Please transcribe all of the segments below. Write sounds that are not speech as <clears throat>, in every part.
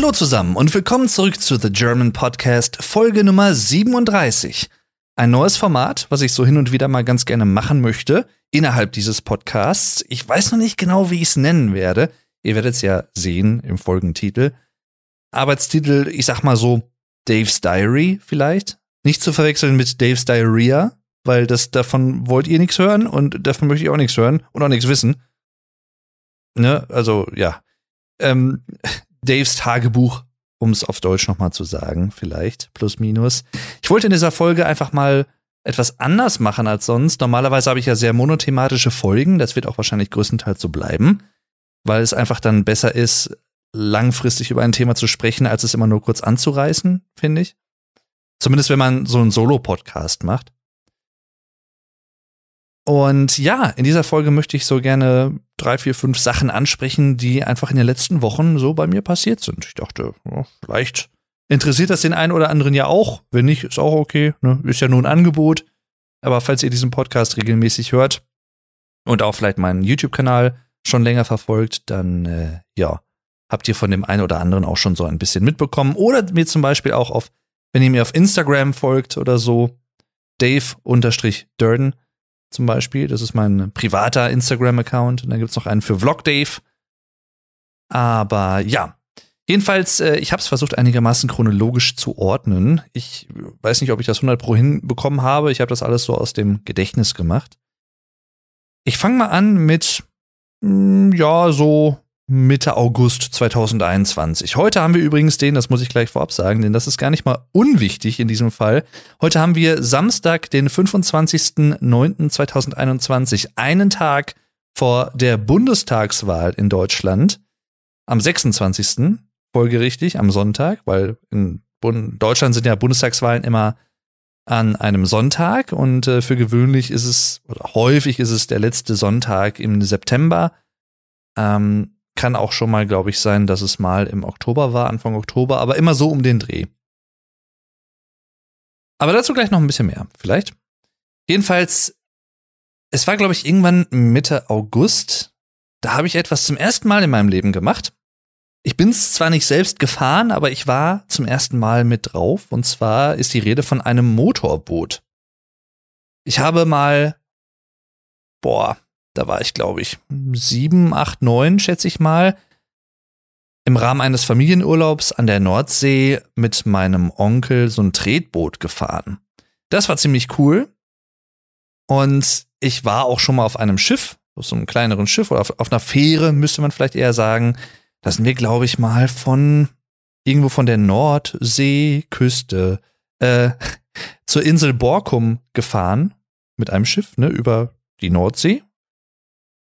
Hallo zusammen und willkommen zurück zu The German Podcast, Folge Nummer 37. Ein neues Format, was ich so hin und wieder mal ganz gerne machen möchte, innerhalb dieses Podcasts. Ich weiß noch nicht genau, wie ich es nennen werde. Ihr werdet es ja sehen im Folgentitel. Arbeitstitel, ich sag mal so, Dave's Diary vielleicht. Nicht zu verwechseln mit Dave's Diarrhea, weil das davon wollt ihr nichts hören und davon möchte ich auch nichts hören und auch nichts wissen. Ne, also ja. Ähm, Daves Tagebuch, um es auf Deutsch nochmal zu sagen, vielleicht, plus minus. Ich wollte in dieser Folge einfach mal etwas anders machen als sonst. Normalerweise habe ich ja sehr monothematische Folgen, das wird auch wahrscheinlich größtenteils so bleiben, weil es einfach dann besser ist, langfristig über ein Thema zu sprechen, als es immer nur kurz anzureißen, finde ich. Zumindest wenn man so einen Solo-Podcast macht. Und ja, in dieser Folge möchte ich so gerne drei, vier, fünf Sachen ansprechen, die einfach in den letzten Wochen so bei mir passiert sind. Ich dachte, ja, vielleicht interessiert das den einen oder anderen ja auch. Wenn nicht, ist auch okay. Ne? Ist ja nur ein Angebot. Aber falls ihr diesen Podcast regelmäßig hört und auch vielleicht meinen YouTube-Kanal schon länger verfolgt, dann äh, ja, habt ihr von dem einen oder anderen auch schon so ein bisschen mitbekommen. Oder mir zum Beispiel auch auf, wenn ihr mir auf Instagram folgt oder so, Dave-Durden zum Beispiel. Das ist mein privater Instagram-Account. Und dann gibt es noch einen für Vlog Dave. Aber ja. Jedenfalls, äh, ich habe es versucht, einigermaßen chronologisch zu ordnen. Ich weiß nicht, ob ich das 100 pro hinbekommen habe. Ich habe das alles so aus dem Gedächtnis gemacht. Ich fange mal an mit, mh, hm, ja, so Mitte August 2021. Heute haben wir übrigens den, das muss ich gleich vorab sagen, denn das ist gar nicht mal unwichtig in diesem Fall. Heute haben wir Samstag, den 25.09.2021, einen Tag vor der Bundestagswahl in Deutschland. Am 26. folgerichtig, am Sonntag, weil in Deutschland sind ja Bundestagswahlen immer an einem Sonntag und äh, für gewöhnlich ist es, oder häufig ist es der letzte Sonntag im September. Ähm, kann auch schon mal, glaube ich, sein, dass es mal im Oktober war, Anfang Oktober, aber immer so um den Dreh. Aber dazu gleich noch ein bisschen mehr, vielleicht. Jedenfalls, es war, glaube ich, irgendwann Mitte August. Da habe ich etwas zum ersten Mal in meinem Leben gemacht. Ich bin es zwar nicht selbst gefahren, aber ich war zum ersten Mal mit drauf. Und zwar ist die Rede von einem Motorboot. Ich habe mal, boah, da war ich, glaube ich, sieben, acht, neun, schätze ich mal, im Rahmen eines Familienurlaubs an der Nordsee mit meinem Onkel so ein Tretboot gefahren. Das war ziemlich cool. Und ich war auch schon mal auf einem Schiff, auf so einem kleineren Schiff oder auf, auf einer Fähre, müsste man vielleicht eher sagen. Da sind wir, glaube ich, mal von irgendwo von der Nordseeküste äh, <laughs> zur Insel Borkum gefahren mit einem Schiff, ne, über die Nordsee.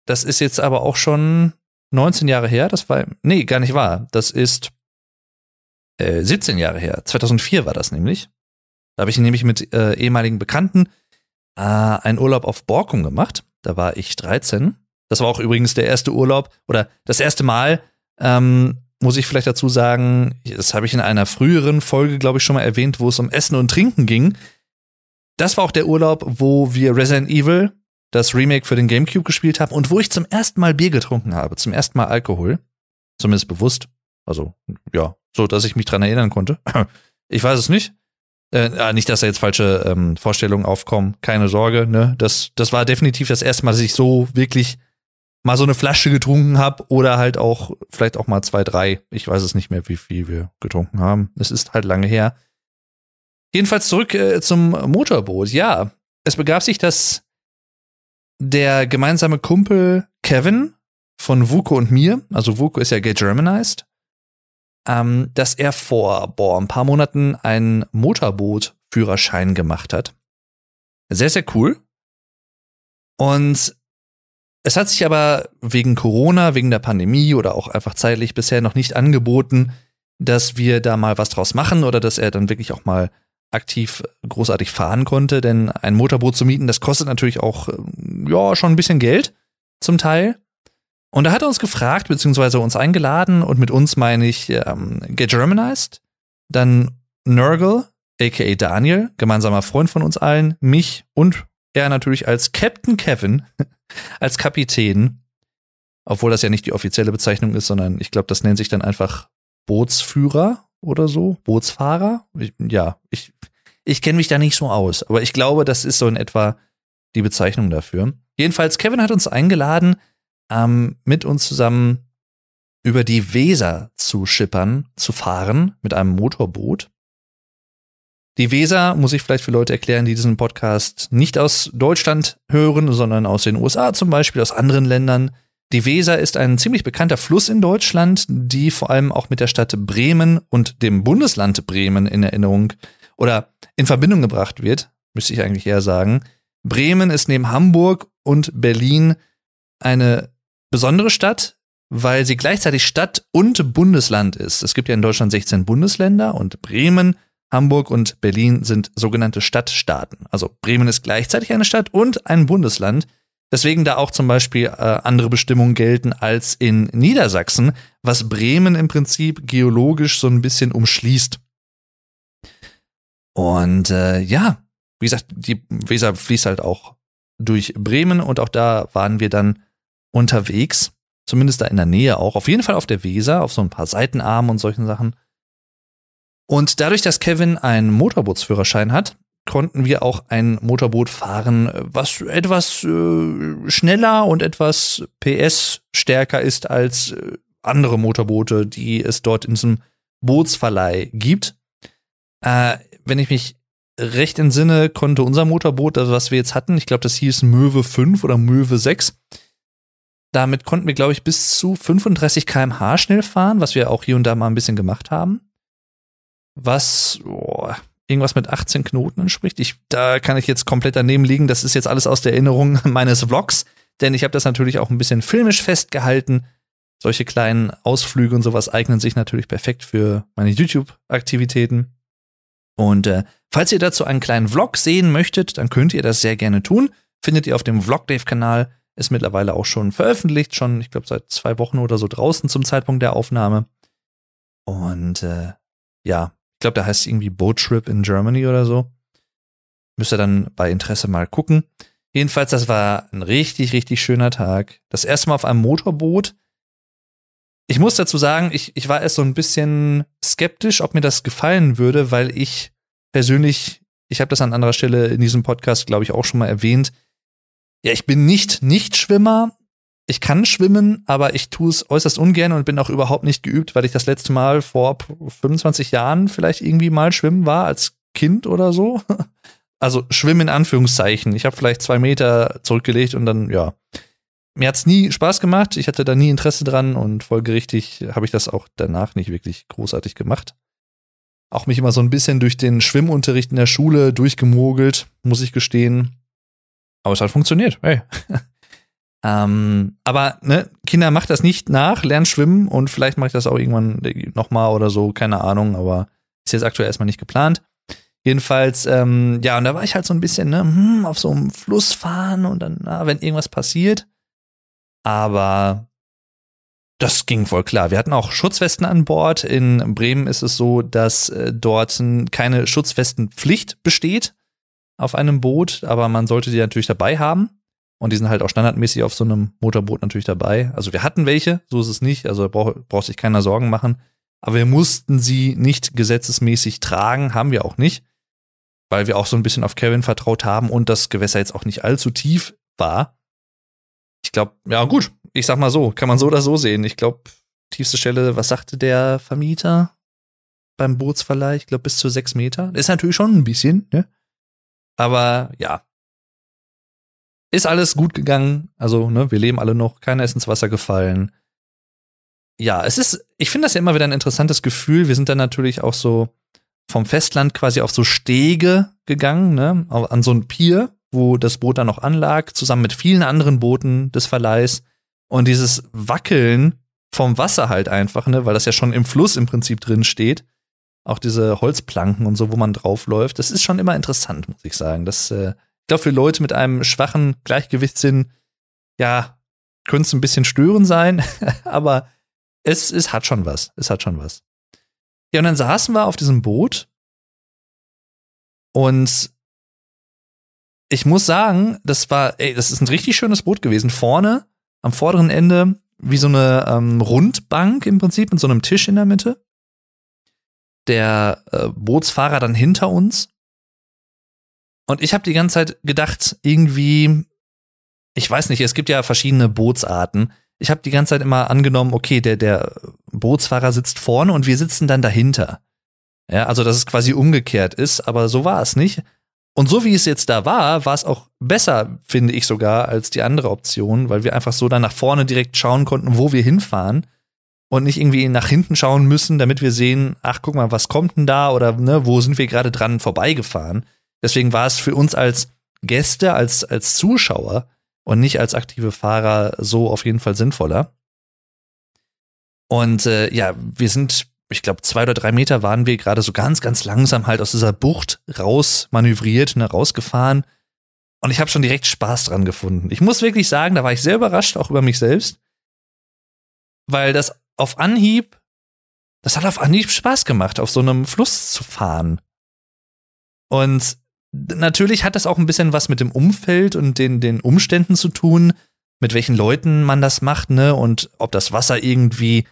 Das ist jetzt aber auch schon 19 Jahre her. Das war, nee, gar nicht wahr. Das ist äh, 17 Jahre her. 2004 war das nämlich. Da habe ich nämlich mit äh, ehemaligen Bekannten äh, einen Urlaub auf Borkum gemacht. Da war ich 13. Das war auch übrigens der erste Urlaub oder das erste Mal, ähm, muss ich vielleicht dazu sagen, das habe ich in einer früheren Folge, glaube ich, schon mal erwähnt, wo es um Essen und Trinken ging. Das war auch der Urlaub, wo wir Resident Evil das Remake für den GameCube gespielt habe und wo ich zum ersten Mal Bier getrunken habe, zum ersten Mal Alkohol, zumindest bewusst, also ja, so dass ich mich dran erinnern konnte. <clears throat> ich weiß es nicht. Äh, nicht, dass da jetzt falsche ähm, Vorstellungen aufkommen, keine Sorge. Ne, das das war definitiv das erste Mal, dass ich so wirklich mal so eine Flasche getrunken habe oder halt auch vielleicht auch mal zwei, drei. Ich weiß es nicht mehr, wie viel wir getrunken haben. Es ist halt lange her. Jedenfalls zurück äh, zum Motorboot. Ja, es begab sich, dass der gemeinsame Kumpel Kevin von Vuko und mir, also Vuko ist ja gay Germanized, ähm, dass er vor boah, ein paar Monaten einen Motorboot-Führerschein gemacht hat. Sehr, sehr cool. Und es hat sich aber wegen Corona, wegen der Pandemie oder auch einfach zeitlich bisher noch nicht angeboten, dass wir da mal was draus machen oder dass er dann wirklich auch mal aktiv großartig fahren konnte, denn ein Motorboot zu mieten, das kostet natürlich auch, ähm, ja, schon ein bisschen Geld zum Teil. Und da hat er uns gefragt, beziehungsweise uns eingeladen, und mit uns meine ich ähm, Get Germanized, dann Nurgle, aka Daniel, gemeinsamer Freund von uns allen, mich und er natürlich als Captain Kevin, <laughs> als Kapitän, obwohl das ja nicht die offizielle Bezeichnung ist, sondern ich glaube, das nennt sich dann einfach Bootsführer oder so, Bootsfahrer. Ich, ja, ich, ich kenne mich da nicht so aus, aber ich glaube, das ist so in etwa die Bezeichnung dafür. Jedenfalls, Kevin hat uns eingeladen, ähm, mit uns zusammen über die Weser zu schippern, zu fahren mit einem Motorboot. Die Weser muss ich vielleicht für Leute erklären, die diesen Podcast nicht aus Deutschland hören, sondern aus den USA zum Beispiel, aus anderen Ländern. Die Weser ist ein ziemlich bekannter Fluss in Deutschland, die vor allem auch mit der Stadt Bremen und dem Bundesland Bremen in Erinnerung oder in Verbindung gebracht wird, müsste ich eigentlich eher sagen. Bremen ist neben Hamburg und Berlin eine besondere Stadt, weil sie gleichzeitig Stadt und Bundesland ist. Es gibt ja in Deutschland 16 Bundesländer und Bremen, Hamburg und Berlin sind sogenannte Stadtstaaten. Also Bremen ist gleichzeitig eine Stadt und ein Bundesland. Deswegen da auch zum Beispiel äh, andere Bestimmungen gelten als in Niedersachsen, was Bremen im Prinzip geologisch so ein bisschen umschließt. Und äh, ja, wie gesagt, die Weser fließt halt auch durch Bremen und auch da waren wir dann unterwegs, zumindest da in der Nähe auch, auf jeden Fall auf der Weser, auf so ein paar Seitenarmen und solchen Sachen. Und dadurch, dass Kevin einen Motorbootsführerschein hat, konnten wir auch ein Motorboot fahren, was etwas äh, schneller und etwas PS stärker ist als äh, andere Motorboote, die es dort in diesem Bootsverleih gibt. Äh, wenn ich mich recht entsinne, konnte unser Motorboot, also was wir jetzt hatten, ich glaube, das hieß Möwe 5 oder Möwe 6, damit konnten wir, glaube ich, bis zu 35 km/h schnell fahren, was wir auch hier und da mal ein bisschen gemacht haben. Was oh, irgendwas mit 18 Knoten entspricht. Ich, da kann ich jetzt komplett daneben liegen. Das ist jetzt alles aus der Erinnerung <laughs> meines Vlogs, denn ich habe das natürlich auch ein bisschen filmisch festgehalten. Solche kleinen Ausflüge und sowas eignen sich natürlich perfekt für meine YouTube-Aktivitäten. Und äh, falls ihr dazu einen kleinen Vlog sehen möchtet, dann könnt ihr das sehr gerne tun. Findet ihr auf dem Vlogdave-Kanal. Ist mittlerweile auch schon veröffentlicht, schon, ich glaube, seit zwei Wochen oder so draußen zum Zeitpunkt der Aufnahme. Und äh, ja, ich glaube, da heißt es irgendwie Boat Trip in Germany oder so. Müsst ihr dann bei Interesse mal gucken. Jedenfalls, das war ein richtig, richtig schöner Tag. Das erste Mal auf einem Motorboot. Ich muss dazu sagen, ich, ich war erst so ein bisschen skeptisch, ob mir das gefallen würde, weil ich persönlich, ich habe das an anderer Stelle in diesem Podcast, glaube ich, auch schon mal erwähnt, ja, ich bin nicht Nicht-Schwimmer. Ich kann schwimmen, aber ich tue es äußerst ungern und bin auch überhaupt nicht geübt, weil ich das letzte Mal vor 25 Jahren vielleicht irgendwie mal schwimmen war, als Kind oder so. <laughs> Also schwimmen in Anführungszeichen. Ich habe vielleicht zwei Meter zurückgelegt und dann, ja. Mir hat's nie Spaß gemacht. Ich hatte da nie Interesse dran und folgerichtig habe ich das auch danach nicht wirklich großartig gemacht. Auch mich immer so ein bisschen durch den Schwimmunterricht in der Schule durchgemogelt, muss ich gestehen. Aber es hat funktioniert. Hey. <laughs> ähm, aber ne, Kinder macht das nicht nach, lernt schwimmen und vielleicht mache ich das auch irgendwann nochmal oder so, keine Ahnung, aber ist jetzt aktuell erstmal nicht geplant. Jedenfalls, ähm, ja, und da war ich halt so ein bisschen, ne, hm, auf so einem Fluss fahren und dann, na, wenn irgendwas passiert. Aber das ging voll klar. Wir hatten auch Schutzwesten an Bord. In Bremen ist es so, dass äh, dort keine Schutzwestenpflicht besteht auf einem Boot, aber man sollte die natürlich dabei haben. Und die sind halt auch standardmäßig auf so einem Motorboot natürlich dabei. Also wir hatten welche, so ist es nicht. Also brauch, braucht sich keiner Sorgen machen. Aber wir mussten sie nicht gesetzesmäßig tragen, haben wir auch nicht. Weil wir auch so ein bisschen auf Kevin vertraut haben und das Gewässer jetzt auch nicht allzu tief war. Ich glaube, ja gut, ich sag mal so, kann man so oder so sehen. Ich glaube, tiefste Stelle, was sagte der Vermieter beim Bootsverleih? Ich glaube, bis zu sechs Meter. Ist natürlich schon ein bisschen, ne? Aber ja. Ist alles gut gegangen. Also, ne, wir leben alle noch. Keiner ist ins Wasser gefallen. Ja, es ist, ich finde das ja immer wieder ein interessantes Gefühl. Wir sind dann natürlich auch so vom Festland quasi auf so Stege gegangen, ne, an so ein Pier, wo das Boot dann noch anlag, zusammen mit vielen anderen Booten des Verleihs. Und dieses Wackeln vom Wasser halt einfach, ne, weil das ja schon im Fluss im Prinzip drin steht auch diese Holzplanken und so, wo man draufläuft. Das ist schon immer interessant, muss ich sagen. Das, äh, ich glaube, für Leute mit einem schwachen Gleichgewichtssinn, ja, könnte es ein bisschen störend sein, <laughs> aber es, es hat schon was. Es hat schon was. Ja, und dann saßen wir auf diesem Boot und ich muss sagen, das war, ey, das ist ein richtig schönes Boot gewesen. Vorne, am vorderen Ende, wie so eine ähm, Rundbank im Prinzip mit so einem Tisch in der Mitte der äh, Bootsfahrer dann hinter uns. Und ich habe die ganze Zeit gedacht, irgendwie, ich weiß nicht, es gibt ja verschiedene Bootsarten. Ich habe die ganze Zeit immer angenommen, okay, der, der Bootsfahrer sitzt vorne und wir sitzen dann dahinter. Ja, also dass es quasi umgekehrt ist, aber so war es nicht. Und so wie es jetzt da war, war es auch besser, finde ich sogar, als die andere Option, weil wir einfach so dann nach vorne direkt schauen konnten, wo wir hinfahren und nicht irgendwie nach hinten schauen müssen, damit wir sehen, ach guck mal, was kommt denn da oder ne, wo sind wir gerade dran vorbeigefahren. Deswegen war es für uns als Gäste, als, als Zuschauer und nicht als aktive Fahrer so auf jeden Fall sinnvoller. Und äh, ja, wir sind, ich glaube, zwei oder drei Meter waren wir gerade so ganz, ganz langsam halt aus dieser Bucht raus manövriert, ne, rausgefahren. Und ich habe schon direkt Spaß dran gefunden. Ich muss wirklich sagen, da war ich sehr überrascht, auch über mich selbst, weil das auf Anhieb, das hat auf Anhieb Spaß gemacht, auf so einem Fluss zu fahren. Und natürlich hat das auch ein bisschen was mit dem Umfeld und den, den Umständen zu tun, mit welchen Leuten man das macht, ne? Und ob das Wasser irgendwie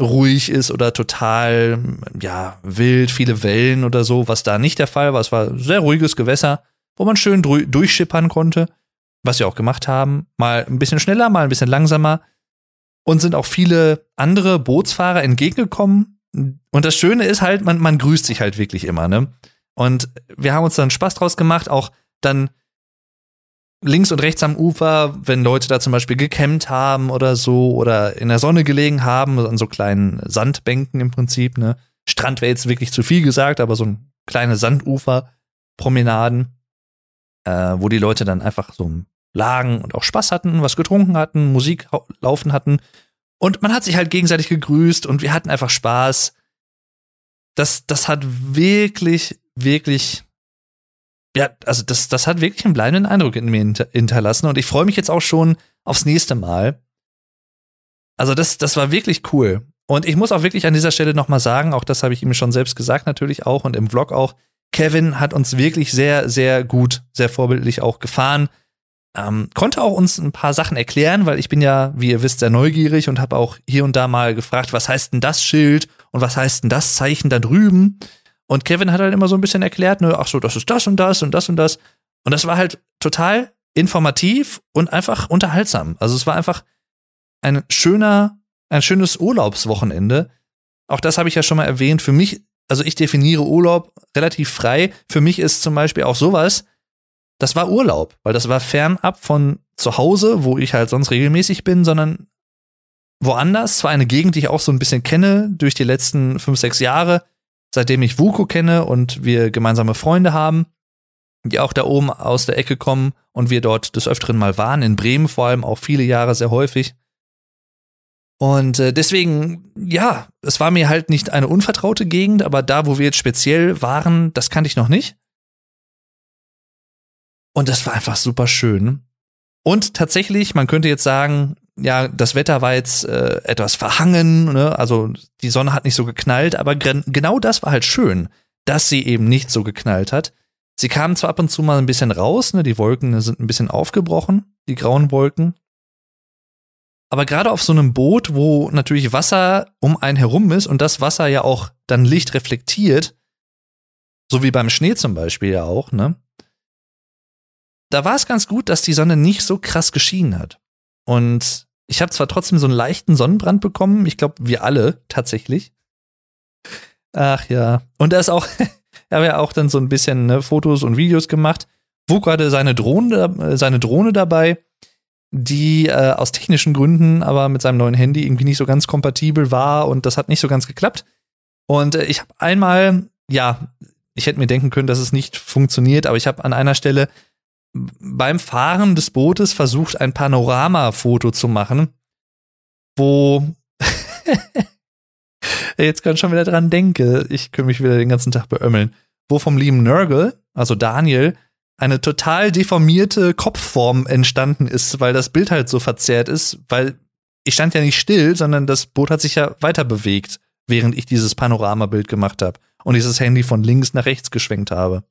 ruhig ist oder total, ja, wild, viele Wellen oder so, was da nicht der Fall war. Es war sehr ruhiges Gewässer, wo man schön durchschippern konnte, was wir auch gemacht haben. Mal ein bisschen schneller, mal ein bisschen langsamer. Und sind auch viele andere Bootsfahrer entgegengekommen. Und das Schöne ist halt, man, man grüßt sich halt wirklich immer, ne? Und wir haben uns dann Spaß draus gemacht, auch dann links und rechts am Ufer, wenn Leute da zum Beispiel gekämmt haben oder so oder in der Sonne gelegen haben, an so kleinen Sandbänken im Prinzip, ne. Strand wäre jetzt wirklich zu viel gesagt, aber so ein kleine Sandufer-Promenaden, äh, wo die Leute dann einfach so lagen und auch Spaß hatten, was getrunken hatten, Musik laufen hatten. Und man hat sich halt gegenseitig gegrüßt und wir hatten einfach Spaß. Das, das hat wirklich wirklich, ja, also das, das hat wirklich einen bleibenden Eindruck in mir hinterlassen und ich freue mich jetzt auch schon aufs nächste Mal. Also das, das war wirklich cool. Und ich muss auch wirklich an dieser Stelle nochmal sagen, auch das habe ich ihm schon selbst gesagt natürlich auch und im Vlog auch, Kevin hat uns wirklich sehr, sehr gut, sehr vorbildlich auch gefahren. Ähm, konnte auch uns ein paar Sachen erklären, weil ich bin ja, wie ihr wisst, sehr neugierig und habe auch hier und da mal gefragt, was heißt denn das Schild und was heißt denn das Zeichen da drüben? Und Kevin hat halt immer so ein bisschen erklärt, ne, ach so, das ist das und das und das und das. Und das war halt total informativ und einfach unterhaltsam. Also es war einfach ein schöner, ein schönes Urlaubswochenende. Auch das habe ich ja schon mal erwähnt. Für mich, also ich definiere Urlaub relativ frei. Für mich ist zum Beispiel auch sowas, das war Urlaub, weil das war fernab von zu Hause, wo ich halt sonst regelmäßig bin, sondern woanders. Zwar eine Gegend, die ich auch so ein bisschen kenne durch die letzten fünf, sechs Jahre, seitdem ich Vuko kenne und wir gemeinsame Freunde haben, die auch da oben aus der Ecke kommen und wir dort des Öfteren mal waren, in Bremen vor allem auch viele Jahre sehr häufig. Und äh, deswegen, ja, es war mir halt nicht eine unvertraute Gegend, aber da, wo wir jetzt speziell waren, das kannte ich noch nicht. Und das war einfach super schön. Und tatsächlich, man könnte jetzt sagen, ja, das Wetter war jetzt äh, etwas verhangen, ne? also die Sonne hat nicht so geknallt, aber genau das war halt schön, dass sie eben nicht so geknallt hat. Sie kamen zwar ab und zu mal ein bisschen raus, ne? die Wolken sind ein bisschen aufgebrochen, die grauen Wolken. Aber gerade auf so einem Boot, wo natürlich Wasser um einen herum ist und das Wasser ja auch dann Licht reflektiert, so wie beim Schnee zum Beispiel ja auch, ne? Da war es ganz gut, dass die Sonne nicht so krass geschienen hat. Und ich habe zwar trotzdem so einen leichten Sonnenbrand bekommen, ich glaube, wir alle tatsächlich. Ach ja. Und er ist auch, <laughs> er hat ja auch dann so ein bisschen ne, Fotos und Videos gemacht. Wo gerade seine Drohne, äh, seine Drohne dabei, die äh, aus technischen Gründen aber mit seinem neuen Handy irgendwie nicht so ganz kompatibel war und das hat nicht so ganz geklappt. Und äh, ich habe einmal, ja, ich hätte mir denken können, dass es nicht funktioniert, aber ich habe an einer Stelle beim Fahren des Bootes versucht, ein Panoramafoto zu machen, wo <laughs> jetzt kann ich schon wieder dran denke, ich könnte mich wieder den ganzen Tag beömmeln, wo vom lieben Nurgle, also Daniel, eine total deformierte Kopfform entstanden ist, weil das Bild halt so verzerrt ist, weil ich stand ja nicht still, sondern das Boot hat sich ja weiter bewegt, während ich dieses Panoramabild gemacht habe und dieses Handy von links nach rechts geschwenkt habe.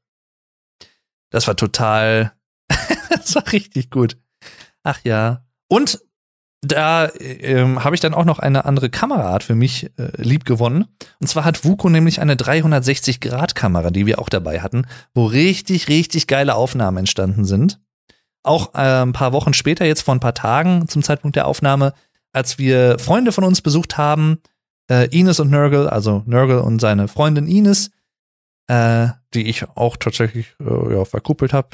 Das war total das war richtig gut. Ach ja. Und da ähm, habe ich dann auch noch eine andere Kameraart für mich äh, lieb gewonnen. Und zwar hat Vuko nämlich eine 360-Grad-Kamera, die wir auch dabei hatten, wo richtig, richtig geile Aufnahmen entstanden sind. Auch äh, ein paar Wochen später, jetzt vor ein paar Tagen zum Zeitpunkt der Aufnahme, als wir Freunde von uns besucht haben, äh, Ines und Nurgle, also Nurgle und seine Freundin Ines, äh, die ich auch tatsächlich äh, ja, verkuppelt habe,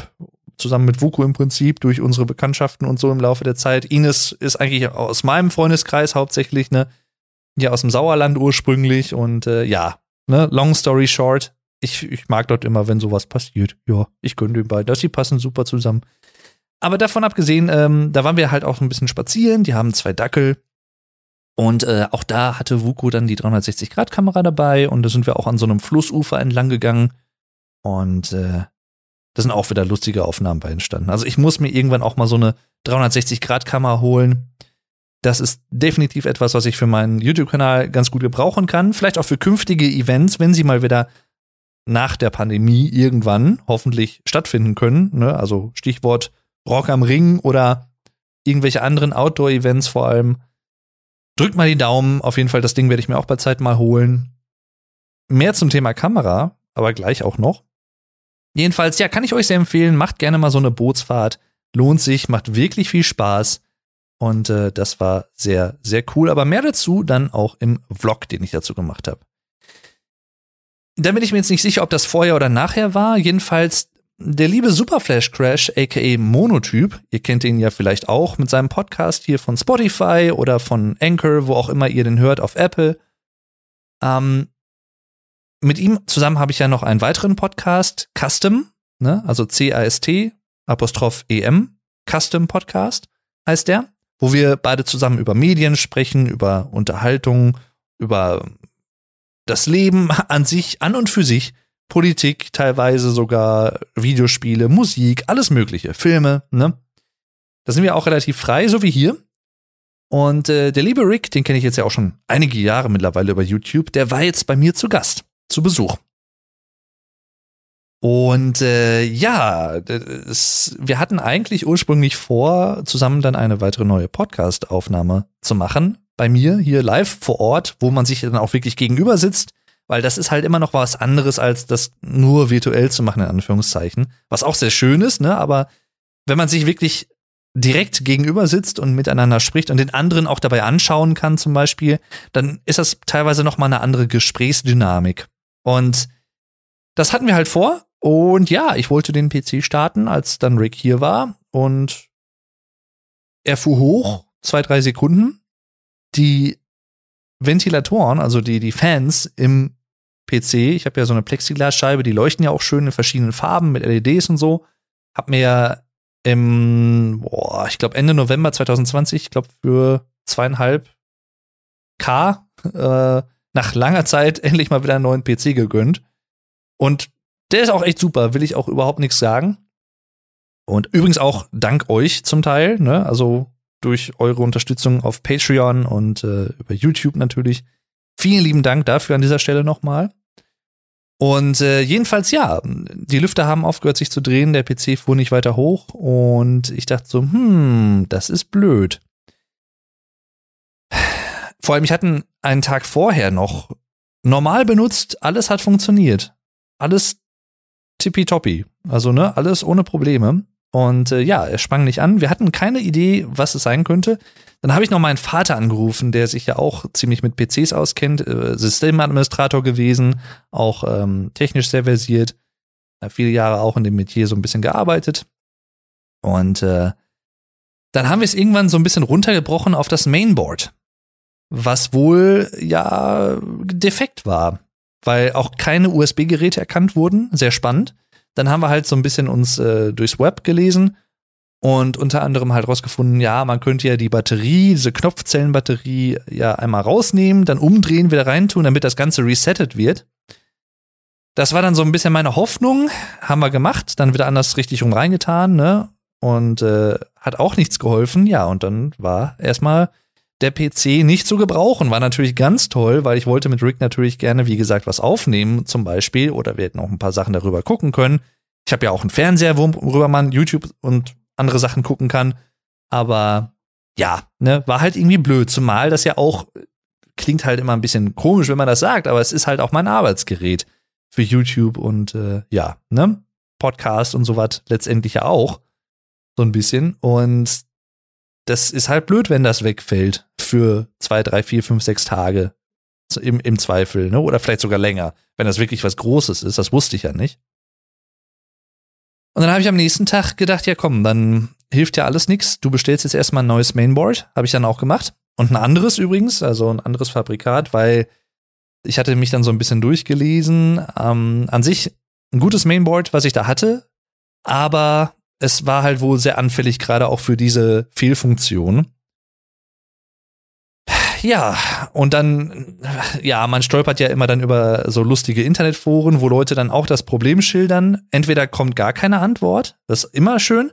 zusammen mit Vuku im Prinzip durch unsere Bekanntschaften und so im Laufe der Zeit. Ines ist eigentlich aus meinem Freundeskreis hauptsächlich, ne? Ja, aus dem Sauerland ursprünglich und äh, ja, ne, long story short, ich, ich mag dort immer, wenn sowas passiert. Ja, ich gönne den beiden. Das, die passen super zusammen. Aber davon abgesehen, ähm, da waren wir halt auch ein bisschen spazieren. Die haben zwei Dackel. Und äh, auch da hatte Vuku dann die 360-Grad-Kamera dabei. Und da sind wir auch an so einem Flussufer entlang gegangen. Und äh, da sind auch wieder lustige Aufnahmen bei entstanden. Also ich muss mir irgendwann auch mal so eine 360-Grad-Kamera holen. Das ist definitiv etwas, was ich für meinen YouTube-Kanal ganz gut gebrauchen kann. Vielleicht auch für künftige Events, wenn sie mal wieder nach der Pandemie irgendwann hoffentlich stattfinden können. Ne? Also Stichwort Rock am Ring oder irgendwelche anderen Outdoor-Events vor allem. Drückt mal die Daumen. Auf jeden Fall, das Ding werde ich mir auch bei Zeit mal holen. Mehr zum Thema Kamera, aber gleich auch noch. Jedenfalls, ja, kann ich euch sehr empfehlen. Macht gerne mal so eine Bootsfahrt. Lohnt sich, macht wirklich viel Spaß. Und äh, das war sehr, sehr cool. Aber mehr dazu dann auch im Vlog, den ich dazu gemacht habe. Da bin ich mir jetzt nicht sicher, ob das vorher oder nachher war. Jedenfalls der liebe Superflash Crash, aka Monotyp, ihr kennt ihn ja vielleicht auch mit seinem Podcast hier von Spotify oder von Anchor, wo auch immer ihr den hört, auf Apple. Ähm, mit ihm zusammen habe ich ja noch einen weiteren Podcast, Custom, ne? also C-A-S-T, Apostroph E-M, Custom Podcast heißt der, wo wir beide zusammen über Medien sprechen, über Unterhaltung, über das Leben an sich, an und für sich, Politik, teilweise sogar Videospiele, Musik, alles Mögliche, Filme, ne? Da sind wir auch relativ frei, so wie hier. Und äh, der liebe Rick, den kenne ich jetzt ja auch schon einige Jahre mittlerweile über YouTube, der war jetzt bei mir zu Gast zu Besuch. Und äh, ja, das, wir hatten eigentlich ursprünglich vor, zusammen dann eine weitere neue Podcast-Aufnahme zu machen. Bei mir hier live vor Ort, wo man sich dann auch wirklich gegenüber sitzt, weil das ist halt immer noch was anderes, als das nur virtuell zu machen, in Anführungszeichen. Was auch sehr schön ist, ne? Aber wenn man sich wirklich direkt gegenüber sitzt und miteinander spricht und den anderen auch dabei anschauen kann, zum Beispiel, dann ist das teilweise noch mal eine andere Gesprächsdynamik. Und das hatten wir halt vor. Und ja, ich wollte den PC starten, als dann Rick hier war. Und er fuhr hoch, zwei, drei Sekunden. Die Ventilatoren, also die, die Fans im PC, ich habe ja so eine Plexiglasscheibe, die leuchten ja auch schön in verschiedenen Farben mit LEDs und so. Hab mir im, boah, ich glaube Ende November 2020, ich glaube für zweieinhalb K äh, nach langer Zeit <laughs> endlich mal wieder einen neuen PC gegönnt. Und der ist auch echt super, will ich auch überhaupt nichts sagen. Und übrigens auch dank euch zum Teil, ne? Also durch eure Unterstützung auf Patreon und äh, über YouTube natürlich. Vielen lieben Dank dafür an dieser Stelle nochmal. Und äh, jedenfalls ja, die Lüfter haben aufgehört sich zu drehen, der PC fuhr nicht weiter hoch und ich dachte so, hm, das ist blöd. Vor allem, ich hatte einen Tag vorher noch normal benutzt, alles hat funktioniert. Alles tippitoppi. Also, ne, alles ohne Probleme. Und äh, ja, er sprang nicht an. Wir hatten keine Idee, was es sein könnte. Dann habe ich noch meinen Vater angerufen, der sich ja auch ziemlich mit PCs auskennt, äh, Systemadministrator gewesen, auch ähm, technisch sehr versiert, äh, viele Jahre auch in dem Metier so ein bisschen gearbeitet. Und äh, dann haben wir es irgendwann so ein bisschen runtergebrochen auf das Mainboard was wohl ja defekt war, weil auch keine USB-Geräte erkannt wurden. Sehr spannend. Dann haben wir halt so ein bisschen uns äh, durchs Web gelesen und unter anderem halt rausgefunden, ja, man könnte ja die Batterie, diese Knopfzellenbatterie ja einmal rausnehmen, dann umdrehen, wieder reintun, damit das Ganze resettet wird. Das war dann so ein bisschen meine Hoffnung, haben wir gemacht, dann wieder anders richtig rum reingetan, ne? Und äh, hat auch nichts geholfen, ja, und dann war erstmal der PC nicht zu gebrauchen. War natürlich ganz toll, weil ich wollte mit Rick natürlich gerne, wie gesagt, was aufnehmen, zum Beispiel, oder wir hätten auch ein paar Sachen darüber gucken können. Ich habe ja auch einen Fernseher, worüber man YouTube und andere Sachen gucken kann. Aber ja, ne, war halt irgendwie blöd, zumal das ja auch klingt halt immer ein bisschen komisch, wenn man das sagt, aber es ist halt auch mein Arbeitsgerät für YouTube und äh, ja, ne, Podcast und sowas letztendlich ja auch so ein bisschen und das ist halt blöd, wenn das wegfällt für zwei, drei, vier, fünf, sechs Tage im, im Zweifel, ne? Oder vielleicht sogar länger, wenn das wirklich was Großes ist. Das wusste ich ja nicht. Und dann habe ich am nächsten Tag gedacht, ja komm, dann hilft ja alles nichts. Du bestellst jetzt erstmal ein neues Mainboard. Habe ich dann auch gemacht. Und ein anderes übrigens, also ein anderes Fabrikat, weil ich hatte mich dann so ein bisschen durchgelesen. Ähm, an sich ein gutes Mainboard, was ich da hatte, aber es war halt wohl sehr anfällig, gerade auch für diese Fehlfunktion. Ja, und dann, ja, man stolpert ja immer dann über so lustige Internetforen, wo Leute dann auch das Problem schildern. Entweder kommt gar keine Antwort, das ist immer schön.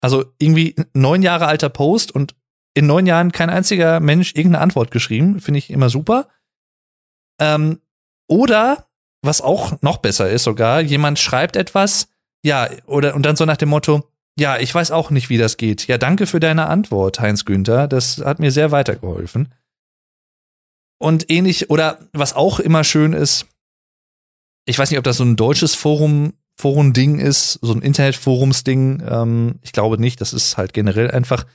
Also irgendwie neun Jahre alter Post und in neun Jahren kein einziger Mensch irgendeine Antwort geschrieben, finde ich immer super. Ähm, oder, was auch noch besser ist sogar, jemand schreibt etwas, ja, oder und dann so nach dem Motto, ja, ich weiß auch nicht, wie das geht. Ja, danke für deine Antwort, Heinz Günther. Das hat mir sehr weitergeholfen. Und ähnlich, oder was auch immer schön ist, ich weiß nicht, ob das so ein deutsches Forum, Forum-Ding ist, so ein Internetforums-Ding. Ähm, ich glaube nicht, das ist halt generell einfach.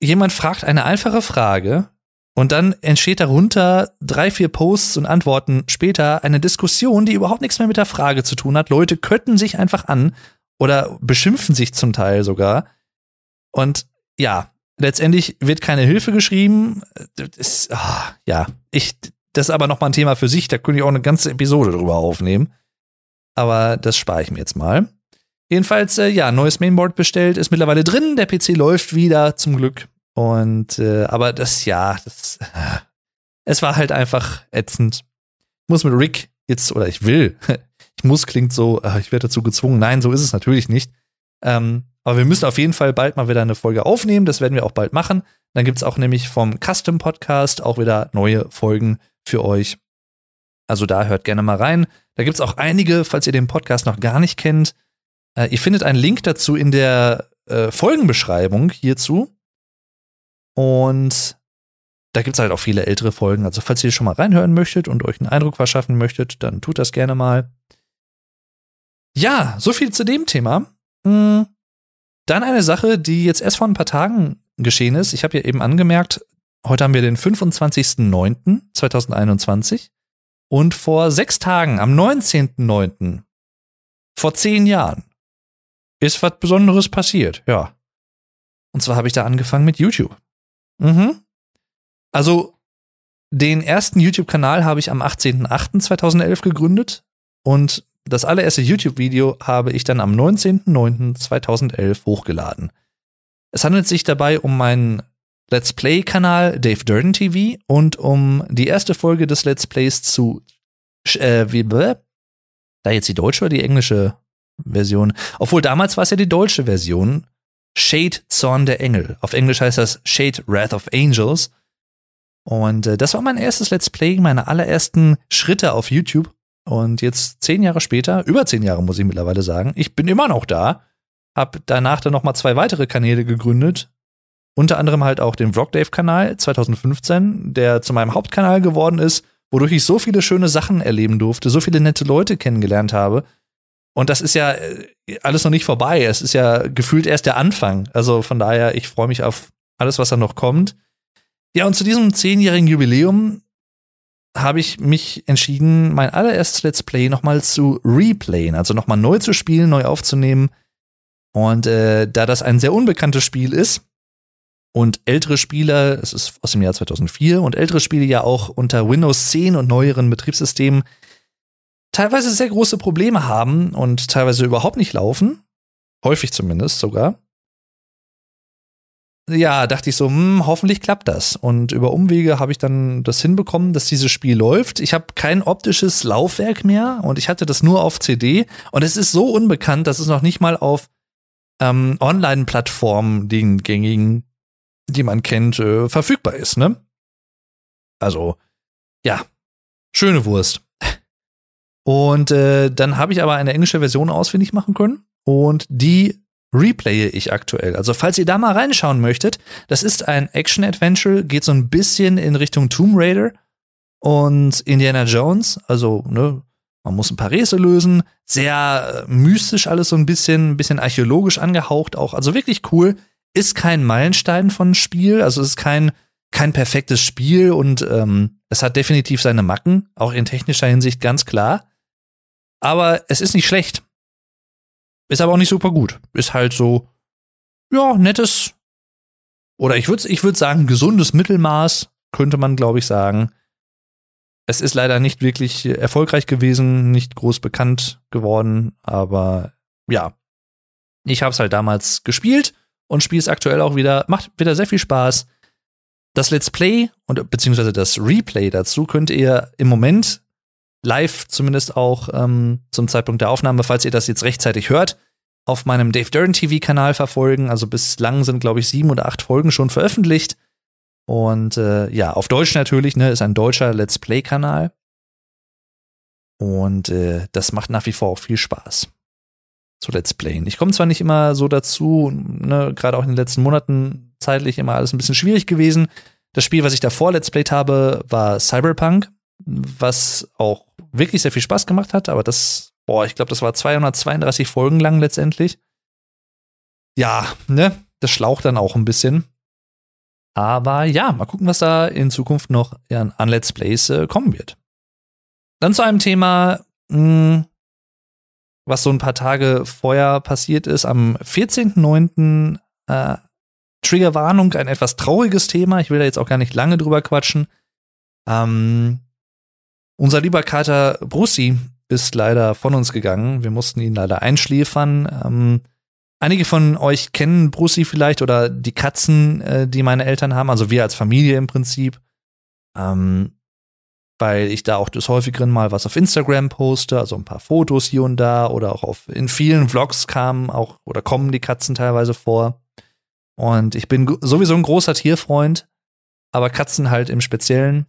Jemand fragt eine einfache Frage und dann entsteht darunter drei, vier Posts und Antworten später eine Diskussion, die überhaupt nichts mehr mit der Frage zu tun hat. Leute könnten sich einfach an oder beschimpfen sich zum Teil sogar. Und ja, Letztendlich wird keine Hilfe geschrieben. Das, oh, ja, ich, das ist aber noch mal ein Thema für sich. Da könnte ich auch eine ganze Episode drüber aufnehmen. Aber das spare ich mir jetzt mal. Jedenfalls, äh, ja, neues Mainboard bestellt, ist mittlerweile drin. Der PC läuft wieder, zum Glück. Und, äh, aber das, ja, das, äh, <laughs> es war halt einfach ätzend. Ich muss mit Rick jetzt, oder ich will, <laughs> ich muss klingt so, äh, ich werde dazu gezwungen. Nein, so ist es natürlich nicht. Ähm, aber wir müssen auf jeden Fall bald mal wieder eine Folge aufnehmen. Das werden wir auch bald machen. Dann gibt's auch nämlich vom Custom Podcast auch wieder neue Folgen für euch. Also da hört gerne mal rein. Da gibt's auch einige, falls ihr den Podcast noch gar nicht kennt. Äh, ihr findet einen Link dazu in der äh, Folgenbeschreibung hierzu. Und da gibt's halt auch viele ältere Folgen. Also falls ihr schon mal reinhören möchtet und euch einen Eindruck verschaffen möchtet, dann tut das gerne mal. Ja, so viel zu dem Thema. Hm. Dann eine Sache, die jetzt erst vor ein paar Tagen geschehen ist. Ich habe ja eben angemerkt, heute haben wir den 25.09.2021 und vor sechs Tagen, am 19.09., vor zehn Jahren, ist was Besonderes passiert, ja. Und zwar habe ich da angefangen mit YouTube. Mhm. Also, den ersten YouTube-Kanal habe ich am 18.08.2011 gegründet und das allererste YouTube-Video habe ich dann am 19.09.2011 hochgeladen. Es handelt sich dabei um meinen Let's Play-Kanal Dave Durden TV und um die erste Folge des Let's Plays zu äh, wie, bläh? da jetzt die deutsche oder die englische Version? Obwohl damals war es ja die deutsche Version. Shade Zorn der Engel. Auf Englisch heißt das Shade Wrath of Angels. Und äh, das war mein erstes Let's Play, meine allerersten Schritte auf YouTube. Und jetzt zehn Jahre später, über zehn Jahre muss ich mittlerweile sagen, ich bin immer noch da. Hab danach dann noch mal zwei weitere Kanäle gegründet. Unter anderem halt auch den Vlogdave-Kanal 2015, der zu meinem Hauptkanal geworden ist, wodurch ich so viele schöne Sachen erleben durfte, so viele nette Leute kennengelernt habe. Und das ist ja äh, alles noch nicht vorbei. Es ist ja gefühlt erst der Anfang. Also von daher, ich freue mich auf alles, was da noch kommt. Ja, und zu diesem zehnjährigen Jubiläum habe ich mich entschieden, mein allererstes Let's Play nochmal zu replayen, also nochmal neu zu spielen, neu aufzunehmen. Und äh, da das ein sehr unbekanntes Spiel ist und ältere Spieler, es ist aus dem Jahr 2004 und ältere Spiele ja auch unter Windows 10 und neueren Betriebssystemen teilweise sehr große Probleme haben und teilweise überhaupt nicht laufen, häufig zumindest sogar, ja, dachte ich so, hm, hoffentlich klappt das. Und über Umwege habe ich dann das hinbekommen, dass dieses Spiel läuft. Ich habe kein optisches Laufwerk mehr und ich hatte das nur auf CD. Und es ist so unbekannt, dass es noch nicht mal auf ähm, Online-Plattformen, den gängigen, die man kennt, äh, verfügbar ist. Ne? Also, ja, schöne Wurst. Und äh, dann habe ich aber eine englische Version ausfindig machen können. Und die replaye ich aktuell. Also falls ihr da mal reinschauen möchtet, das ist ein Action-Adventure, geht so ein bisschen in Richtung Tomb Raider und Indiana Jones. Also, ne, man muss ein paar Rätsel lösen. Sehr äh, mystisch alles so ein bisschen, ein bisschen archäologisch angehaucht auch. Also wirklich cool. Ist kein Meilenstein von Spiel, also es ist kein, kein perfektes Spiel und ähm, es hat definitiv seine Macken, auch in technischer Hinsicht ganz klar. Aber es ist nicht schlecht. Ist aber auch nicht super gut. Ist halt so, ja, nettes, oder ich würde ich würd sagen, gesundes Mittelmaß, könnte man, glaube ich, sagen. Es ist leider nicht wirklich erfolgreich gewesen, nicht groß bekannt geworden, aber ja, ich habe es halt damals gespielt und spiele es aktuell auch wieder. Macht wieder sehr viel Spaß. Das Let's Play und beziehungsweise das Replay dazu könnt ihr im Moment live zumindest auch ähm, zum Zeitpunkt der Aufnahme, falls ihr das jetzt rechtzeitig hört, auf meinem Dave Dern TV-Kanal verfolgen. Also bislang sind, glaube ich, sieben oder acht Folgen schon veröffentlicht. Und äh, ja, auf Deutsch natürlich, ne, ist ein deutscher Let's Play-Kanal. Und äh, das macht nach wie vor auch viel Spaß zu Let's Playen. Ich komme zwar nicht immer so dazu, ne, gerade auch in den letzten Monaten zeitlich immer alles ein bisschen schwierig gewesen. Das Spiel, was ich davor Let's Played habe, war Cyberpunk, was auch wirklich sehr viel Spaß gemacht hat, aber das, boah, ich glaube, das war 232 Folgen lang letztendlich. Ja, ne, das schlaucht dann auch ein bisschen. Aber ja, mal gucken, was da in Zukunft noch an, Let's Plays äh, kommen wird. Dann zu einem Thema, mh, hm, was so ein paar Tage vorher passiert ist. Am 14.09. Äh, Triggerwarnung, ein etwas trauriges Thema. Ich will da jetzt auch gar nicht lange drüber quatschen. Ähm, unser lieber Kater Brussi ist leider von uns gegangen. Wir mussten ihn leider einschläfern. Ähm, einige von euch kennen Brussi vielleicht oder die Katzen, äh, die meine Eltern haben, also wir als Familie im Prinzip. Ähm, weil ich da auch des häufigeren mal was auf Instagram poste, also ein paar Fotos hier und da oder auch auf in vielen Vlogs kamen auch oder kommen die Katzen teilweise vor. Und ich bin sowieso ein großer Tierfreund, aber Katzen halt im Speziellen.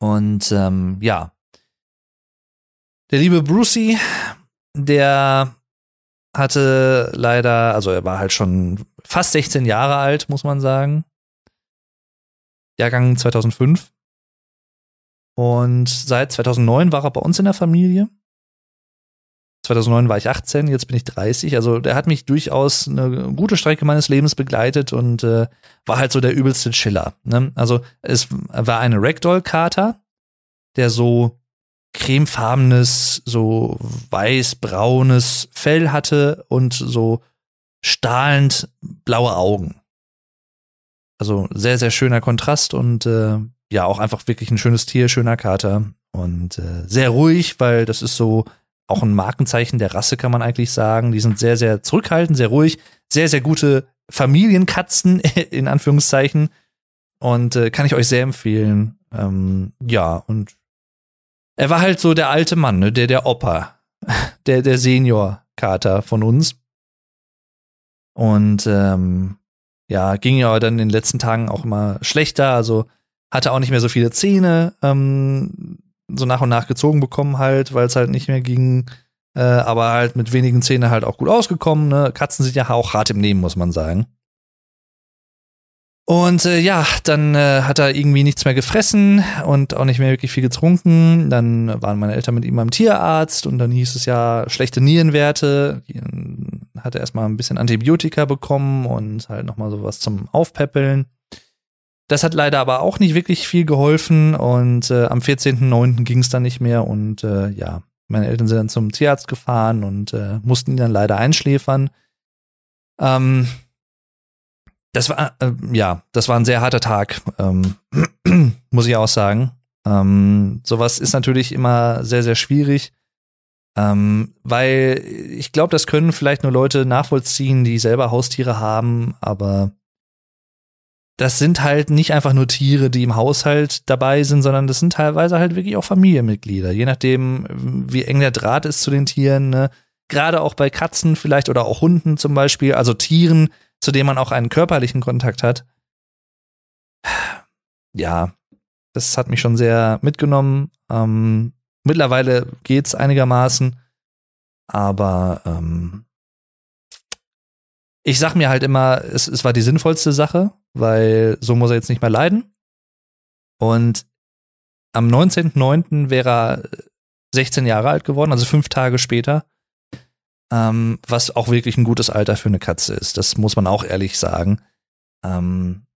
Und ähm, ja, der liebe Brucey, der hatte leider, also er war halt schon fast 16 Jahre alt, muss man sagen. Jahrgang 2005. Und seit 2009 war er bei uns in der Familie. 2009 war ich 18, jetzt bin ich 30. Also der hat mich durchaus eine gute Strecke meines Lebens begleitet und äh, war halt so der übelste Chiller. Ne? Also es war eine Ragdoll-Kater, der so cremefarbenes, so weiß-braunes Fell hatte und so stahlend blaue Augen. Also sehr, sehr schöner Kontrast und äh, ja, auch einfach wirklich ein schönes Tier, schöner Kater und äh, sehr ruhig, weil das ist so auch ein Markenzeichen der Rasse, kann man eigentlich sagen. Die sind sehr, sehr zurückhaltend, sehr ruhig, sehr, sehr gute Familienkatzen, <laughs> in Anführungszeichen. Und äh, kann ich euch sehr empfehlen. Ähm, ja, und er war halt so der alte Mann, ne? der, der Opa, <laughs> der, der Senior-Kater von uns. Und ähm, ja, ging ja dann in den letzten Tagen auch immer schlechter. Also hatte auch nicht mehr so viele Zähne, ähm, so nach und nach gezogen bekommen halt, weil es halt nicht mehr ging. Äh, aber halt mit wenigen Zähnen halt auch gut ausgekommen. Ne? Katzen sind ja auch hart im Nehmen, muss man sagen. Und äh, ja, dann äh, hat er irgendwie nichts mehr gefressen und auch nicht mehr wirklich viel getrunken. Dann waren meine Eltern mit ihm beim Tierarzt und dann hieß es ja schlechte Nierenwerte. Hat er erstmal ein bisschen Antibiotika bekommen und halt nochmal sowas zum Aufpäppeln. Das hat leider aber auch nicht wirklich viel geholfen und äh, am 14.09. ging es dann nicht mehr und äh, ja, meine Eltern sind dann zum Tierarzt gefahren und äh, mussten ihn dann leider einschläfern. Ähm, das war, äh, ja, das war ein sehr harter Tag, ähm, <clears throat> muss ich auch sagen. Ähm, sowas ist natürlich immer sehr, sehr schwierig, ähm, weil ich glaube, das können vielleicht nur Leute nachvollziehen, die selber Haustiere haben, aber das sind halt nicht einfach nur Tiere, die im Haushalt dabei sind, sondern das sind teilweise halt wirklich auch Familienmitglieder. Je nachdem, wie eng der Draht ist zu den Tieren. Ne? Gerade auch bei Katzen vielleicht oder auch Hunden zum Beispiel, also Tieren, zu denen man auch einen körperlichen Kontakt hat. Ja, das hat mich schon sehr mitgenommen. Ähm, mittlerweile geht's einigermaßen, aber ähm, ich sag mir halt immer, es, es war die sinnvollste Sache, weil so muss er jetzt nicht mehr leiden. Und am 19.09. wäre er 16 Jahre alt geworden, also fünf Tage später. Ähm, was auch wirklich ein gutes Alter für eine Katze ist. Das muss man auch ehrlich sagen. Ähm,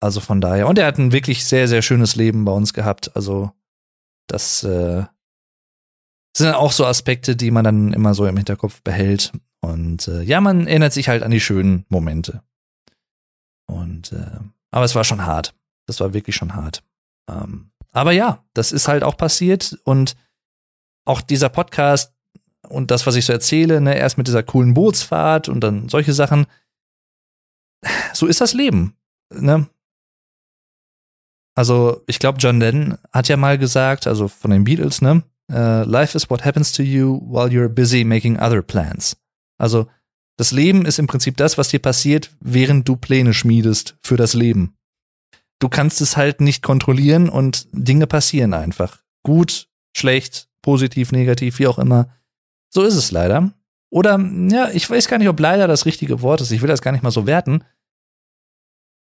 also von daher. Und er hat ein wirklich sehr, sehr schönes Leben bei uns gehabt. Also das äh, sind auch so Aspekte, die man dann immer so im Hinterkopf behält. Und äh, ja, man erinnert sich halt an die schönen Momente. Und äh, aber es war schon hart. Das war wirklich schon hart. Ähm, aber ja, das ist halt auch passiert und auch dieser Podcast und das, was ich so erzähle, ne, erst mit dieser coolen Bootsfahrt und dann solche Sachen. So ist das Leben. Ne? Also, ich glaube, John Lennon hat ja mal gesagt, also von den Beatles, ne? Uh, life is what happens to you while you're busy making other plans. Also, das Leben ist im Prinzip das, was dir passiert, während du Pläne schmiedest für das Leben. Du kannst es halt nicht kontrollieren und Dinge passieren einfach. Gut, schlecht, positiv, negativ, wie auch immer. So ist es leider. Oder, ja, ich weiß gar nicht, ob leider das richtige Wort ist. Ich will das gar nicht mal so werten.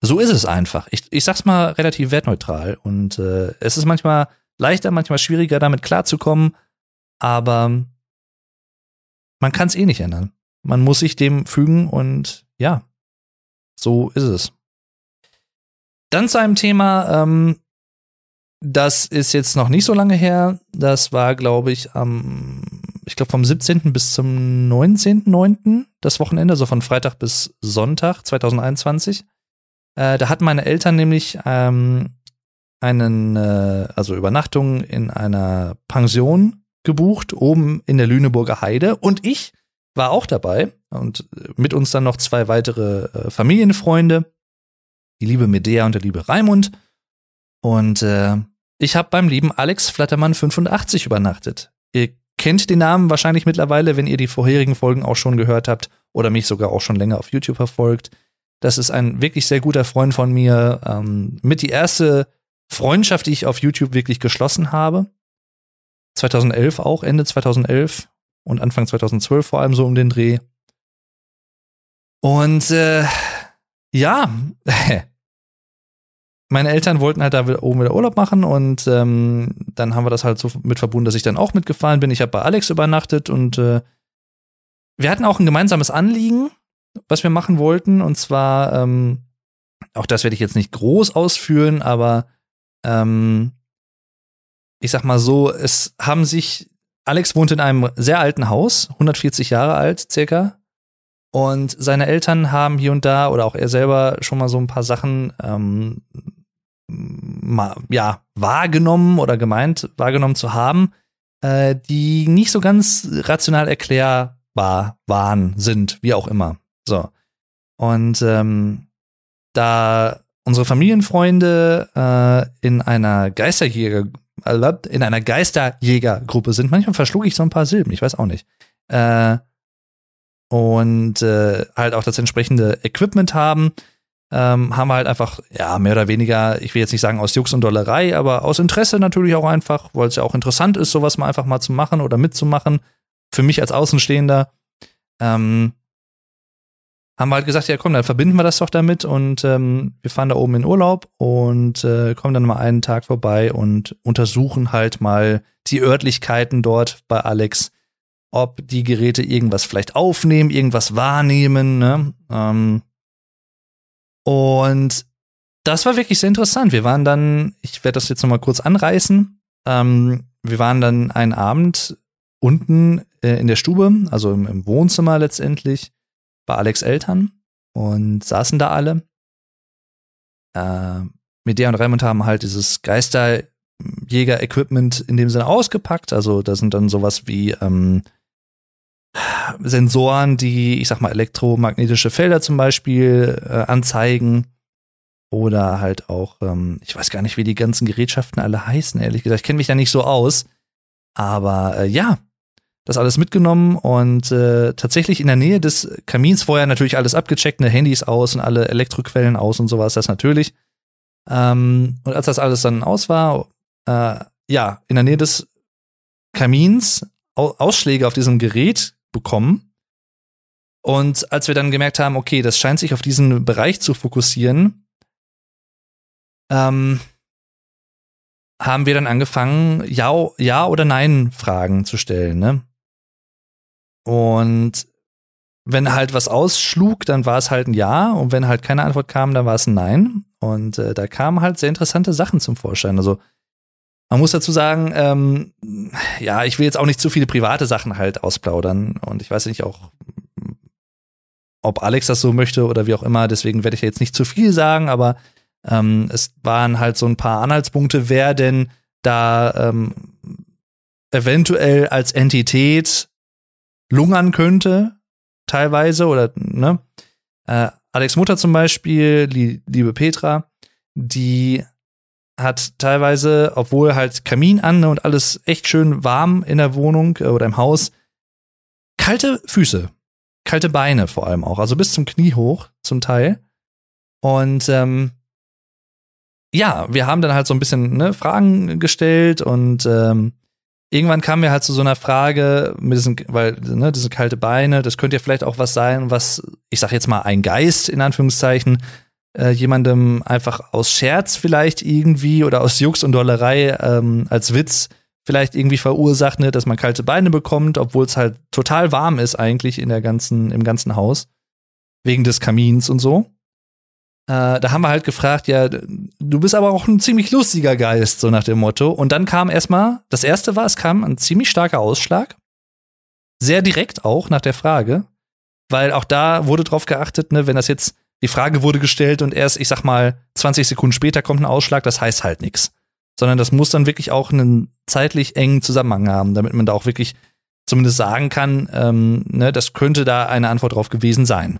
So ist es einfach. Ich, ich sag's mal relativ wertneutral. Und äh, es ist manchmal leichter, manchmal schwieriger, damit klarzukommen. Aber man kann es eh nicht ändern. Man muss sich dem fügen und ja, so ist es. Dann zu einem Thema, ähm, das ist jetzt noch nicht so lange her. Das war, glaube ich, am, ich glaube, vom 17. bis zum 19.9. das Wochenende, also von Freitag bis Sonntag 2021. Äh, da hatten meine Eltern nämlich ähm, einen, äh, also Übernachtung in einer Pension gebucht, oben in der Lüneburger Heide. Und ich war auch dabei und mit uns dann noch zwei weitere äh, Familienfreunde, die liebe Medea und der liebe Raimund. Und äh, ich habe beim lieben Alex Flattermann 85 übernachtet. Ihr kennt den Namen wahrscheinlich mittlerweile, wenn ihr die vorherigen Folgen auch schon gehört habt oder mich sogar auch schon länger auf YouTube verfolgt. Das ist ein wirklich sehr guter Freund von mir. Ähm, mit die erste Freundschaft, die ich auf YouTube wirklich geschlossen habe. 2011 auch, Ende 2011 und Anfang 2012 vor allem so um den Dreh. Und äh, ja, <laughs> meine Eltern wollten halt da oben wieder Urlaub machen und ähm, dann haben wir das halt so mit verbunden, dass ich dann auch mitgefahren bin. Ich habe bei Alex übernachtet und äh, wir hatten auch ein gemeinsames Anliegen, was wir machen wollten. Und zwar, ähm, auch das werde ich jetzt nicht groß ausführen, aber ähm, ich sag mal so, es haben sich, Alex wohnt in einem sehr alten Haus, 140 Jahre alt circa. Und seine Eltern haben hier und da oder auch er selber schon mal so ein paar Sachen ähm, mal, ja, wahrgenommen oder gemeint, wahrgenommen zu haben, äh, die nicht so ganz rational erklärbar waren, sind, wie auch immer. So. Und ähm, da unsere Familienfreunde äh, in einer Geisterjäger in einer Geisterjägergruppe sind. Manchmal verschlug ich so ein paar Silben, ich weiß auch nicht. Äh, und äh, halt auch das entsprechende Equipment haben, ähm, haben halt einfach, ja, mehr oder weniger, ich will jetzt nicht sagen aus Jux und Dollerei, aber aus Interesse natürlich auch einfach, weil es ja auch interessant ist, sowas mal einfach mal zu machen oder mitzumachen. Für mich als Außenstehender. Ähm, haben wir halt gesagt, ja komm, dann verbinden wir das doch damit und ähm, wir fahren da oben in Urlaub und äh, kommen dann mal einen Tag vorbei und untersuchen halt mal die Örtlichkeiten dort bei Alex, ob die Geräte irgendwas vielleicht aufnehmen, irgendwas wahrnehmen. Ne? Ähm, und das war wirklich sehr interessant. Wir waren dann, ich werde das jetzt nochmal kurz anreißen. Ähm, wir waren dann einen Abend unten äh, in der Stube, also im, im, Wohnzimmer letztendlich, bei Alex Eltern und saßen da alle. Äh, mit der und Raymond haben halt dieses Geisterjäger-Equipment in dem Sinne ausgepackt. Also da sind dann sowas wie ähm, Sensoren, die, ich sag mal, elektromagnetische Felder zum Beispiel äh, anzeigen. Oder halt auch, ähm, ich weiß gar nicht, wie die ganzen Gerätschaften alle heißen, ehrlich gesagt. Ich kenne mich da nicht so aus. Aber äh, ja, das alles mitgenommen und äh, tatsächlich in der Nähe des Kamins vorher natürlich alles abgecheckt, ne, Handys aus und alle Elektroquellen aus und sowas, das natürlich. Ähm, und als das alles dann aus war, äh, ja, in der Nähe des Kamins Ausschläge auf diesem Gerät bekommen. Und als wir dann gemerkt haben, okay, das scheint sich auf diesen Bereich zu fokussieren, ähm, haben wir dann angefangen, ja, ja oder nein Fragen zu stellen, ne? Und wenn halt was ausschlug, dann war es halt ein Ja und wenn halt keine Antwort kam, dann war es ein Nein. Und äh, da kamen halt sehr interessante Sachen zum Vorschein. Also man muss dazu sagen, ähm, ja, ich will jetzt auch nicht zu viele private Sachen halt ausplaudern und ich weiß nicht auch, ob Alex das so möchte oder wie auch immer. Deswegen werde ich jetzt nicht zu viel sagen, aber ähm, es waren halt so ein paar Anhaltspunkte, wer denn da ähm, eventuell als Entität lungern könnte, teilweise, oder, ne? Äh, Alex Mutter zum Beispiel, die liebe Petra, die hat teilweise, obwohl halt Kamin an und alles echt schön warm in der Wohnung äh, oder im Haus, kalte Füße, kalte Beine vor allem auch, also bis zum Knie hoch zum Teil. Und ähm, ja, wir haben dann halt so ein bisschen ne, Fragen gestellt und ähm, irgendwann kamen wir halt zu so einer Frage mit diesen, weil, ne, diese kalte Beine, das könnte ja vielleicht auch was sein, was, ich sag jetzt mal, ein Geist in Anführungszeichen, äh, jemandem einfach aus Scherz vielleicht irgendwie oder aus Jux und Dollerei ähm, als Witz vielleicht irgendwie verursacht, ne, dass man kalte Beine bekommt, obwohl es halt total warm ist eigentlich in der ganzen, im ganzen Haus. Wegen des Kamins und so. Äh, da haben wir halt gefragt, ja, du bist aber auch ein ziemlich lustiger Geist, so nach dem Motto. Und dann kam erstmal, das erste war, es kam ein ziemlich starker Ausschlag. Sehr direkt auch nach der Frage. Weil auch da wurde drauf geachtet, ne, wenn das jetzt, die Frage wurde gestellt und erst, ich sag mal, 20 Sekunden später kommt ein Ausschlag, das heißt halt nichts. Sondern das muss dann wirklich auch einen zeitlich engen Zusammenhang haben, damit man da auch wirklich zumindest sagen kann, ähm, ne, das könnte da eine Antwort drauf gewesen sein.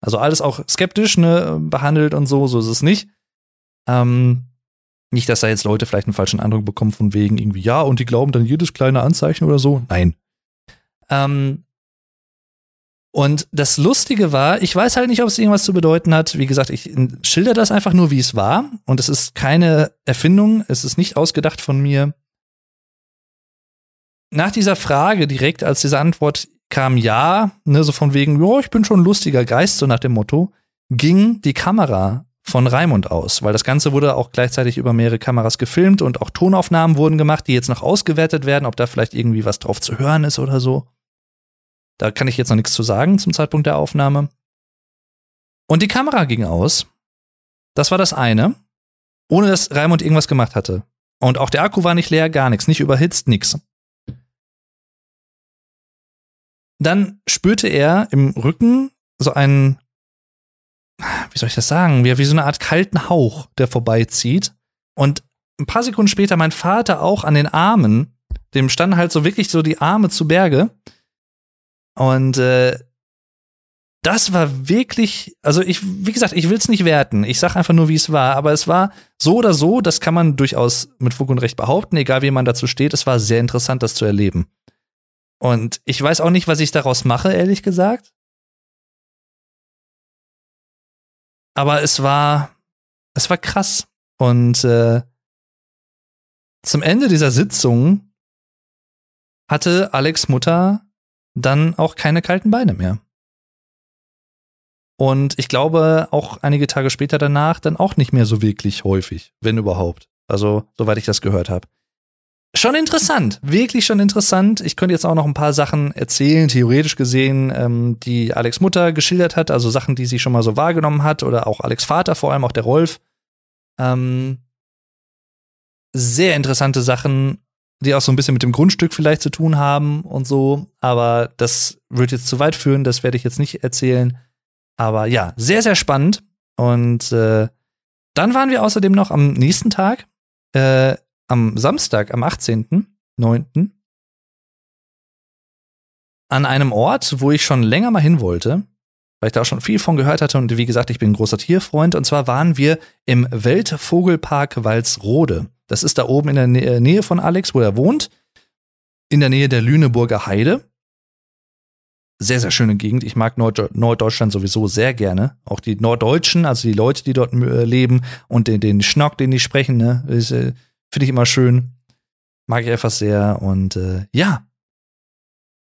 Also alles auch skeptisch ne, behandelt und so, so ist es nicht. Ähm, nicht, dass da jetzt Leute vielleicht einen falschen Eindruck bekommen von wegen irgendwie, ja, und die glauben dann jedes kleine Anzeichen oder so. Nein. Ähm, und das Lustige war, ich weiß halt nicht, ob es irgendwas zu bedeuten hat. Wie gesagt, ich schilder das einfach nur, wie es war. Und es ist keine Erfindung, es ist nicht ausgedacht von mir. Nach dieser Frage, direkt als diese Antwort kam ja, ne, so von wegen, ja, ich bin schon ein lustiger Geist, so nach dem Motto, ging die Kamera von Raimund aus, weil das Ganze wurde auch gleichzeitig über mehrere Kameras gefilmt und auch Tonaufnahmen wurden gemacht, die jetzt noch ausgewertet werden, ob da vielleicht irgendwie was drauf zu hören ist oder so. Da kann ich jetzt noch nichts zu sagen zum Zeitpunkt der Aufnahme. Und die Kamera ging aus. Das war das eine, ohne dass Raimund irgendwas gemacht hatte. Und auch der Akku war nicht leer, gar nichts, nicht überhitzt, nix. Dann spürte er im Rücken so einen, wie soll ich das sagen, wie, wie so eine Art kalten Hauch, der vorbeizieht. Und ein paar Sekunden später mein Vater auch an den Armen, dem standen halt so wirklich so die Arme zu Berge. Und äh, das war wirklich, also ich, wie gesagt, ich will es nicht werten. Ich sag einfach nur, wie es war. Aber es war so oder so, das kann man durchaus mit Fug und Recht behaupten, egal wie man dazu steht. Es war sehr interessant, das zu erleben. Und ich weiß auch nicht, was ich daraus mache, ehrlich gesagt. Aber es war, es war krass. Und äh, zum Ende dieser Sitzung hatte Alex Mutter dann auch keine kalten Beine mehr. Und ich glaube, auch einige Tage später danach dann auch nicht mehr so wirklich häufig, wenn überhaupt. Also, soweit ich das gehört habe schon interessant, wirklich schon interessant. Ich könnte jetzt auch noch ein paar Sachen erzählen, theoretisch gesehen, ähm, die Alex Mutter geschildert hat, also Sachen, die sie schon mal so wahrgenommen hat, oder auch Alex Vater, vor allem auch der Rolf. Ähm, sehr interessante Sachen, die auch so ein bisschen mit dem Grundstück vielleicht zu tun haben und so, aber das wird jetzt zu weit führen, das werde ich jetzt nicht erzählen. Aber ja, sehr, sehr spannend. Und äh, dann waren wir außerdem noch am nächsten Tag äh, am Samstag, am 18.09. an einem Ort, wo ich schon länger mal hin wollte, weil ich da auch schon viel von gehört hatte und wie gesagt, ich bin ein großer Tierfreund und zwar waren wir im Weltvogelpark Walsrode. Das ist da oben in der äh, Nähe von Alex, wo er wohnt, in der Nähe der Lüneburger Heide. Sehr, sehr schöne Gegend. Ich mag Nord Norddeutschland sowieso sehr gerne. Auch die Norddeutschen, also die Leute, die dort äh, leben und den, den Schnock, den die sprechen, ne, ist, äh, Finde ich immer schön. Mag ich einfach sehr. Und äh, ja.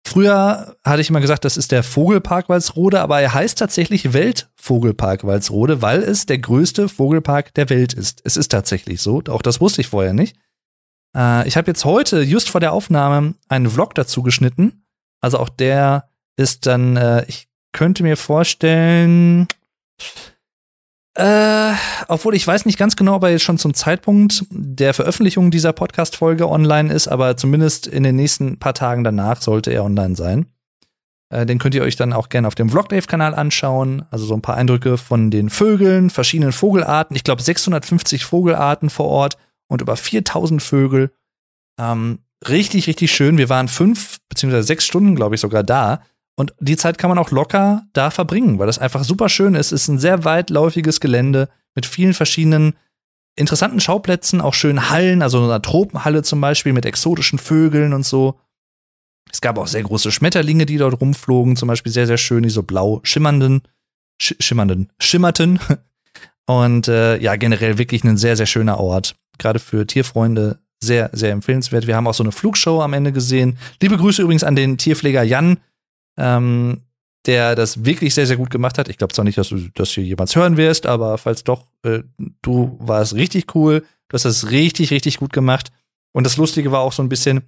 früher hatte ich immer gesagt, das ist der Vogelpark Walsrode, aber er heißt tatsächlich Weltvogelpark Walsrode, weil es der größte Vogelpark der Welt ist. Es ist tatsächlich so. Auch das wusste ich vorher nicht. Äh, ich habe jetzt heute, just vor der Aufnahme, einen Vlog dazu geschnitten. Also auch der ist dann, äh, ich könnte mir vorstellen, äh, obwohl ich weiß nicht ganz genau, ob er jetzt schon zum Zeitpunkt der Veröffentlichung dieser Podcast-Folge online ist, aber zumindest in den nächsten paar Tagen danach sollte er online sein. Äh, den könnt ihr euch dann auch gerne auf dem Vlogdave-Kanal anschauen. Also so ein paar Eindrücke von den Vögeln, verschiedenen Vogelarten. Ich glaube 650 Vogelarten vor Ort und über 4000 Vögel. Ähm, richtig, richtig schön. Wir waren fünf beziehungsweise sechs Stunden, glaube ich, sogar da. Und die Zeit kann man auch locker da verbringen, weil das einfach super schön ist. Es ist ein sehr weitläufiges Gelände mit vielen verschiedenen interessanten Schauplätzen, auch schönen Hallen, also eine Tropenhalle zum Beispiel mit exotischen Vögeln und so. Es gab auch sehr große Schmetterlinge, die dort rumflogen, zum Beispiel sehr, sehr schön, die so blau schimmernden, sch schimmernden, schimmerten. <laughs> Und äh, ja, generell wirklich ein sehr, sehr schöner Ort. Gerade für Tierfreunde sehr, sehr empfehlenswert. Wir haben auch so eine Flugshow am Ende gesehen. Liebe Grüße übrigens an den Tierpfleger Jan, ähm, der das wirklich sehr, sehr gut gemacht hat. Ich glaube zwar nicht, dass du das hier jemals hören wirst, aber falls doch, äh, du warst richtig cool. Du hast das richtig, richtig gut gemacht. Und das Lustige war auch so ein bisschen,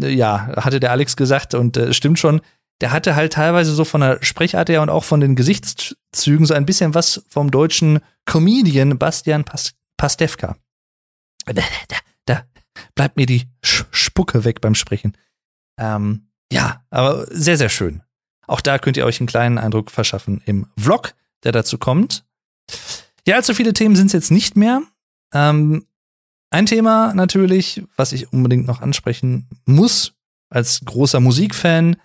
äh, ja, hatte der Alex gesagt und äh, stimmt schon, der hatte halt teilweise so von der Sprechart her und auch von den Gesichtszügen so ein bisschen was vom deutschen Comedian Bastian Pas Pastewka. Da, da, da bleibt mir die Spucke weg beim Sprechen. Ähm, ja, aber sehr, sehr schön. Auch da könnt ihr euch einen kleinen Eindruck verschaffen im Vlog, der dazu kommt. Ja, allzu viele Themen sind es jetzt nicht mehr. Ähm, ein Thema natürlich, was ich unbedingt noch ansprechen muss, als großer Musikfan.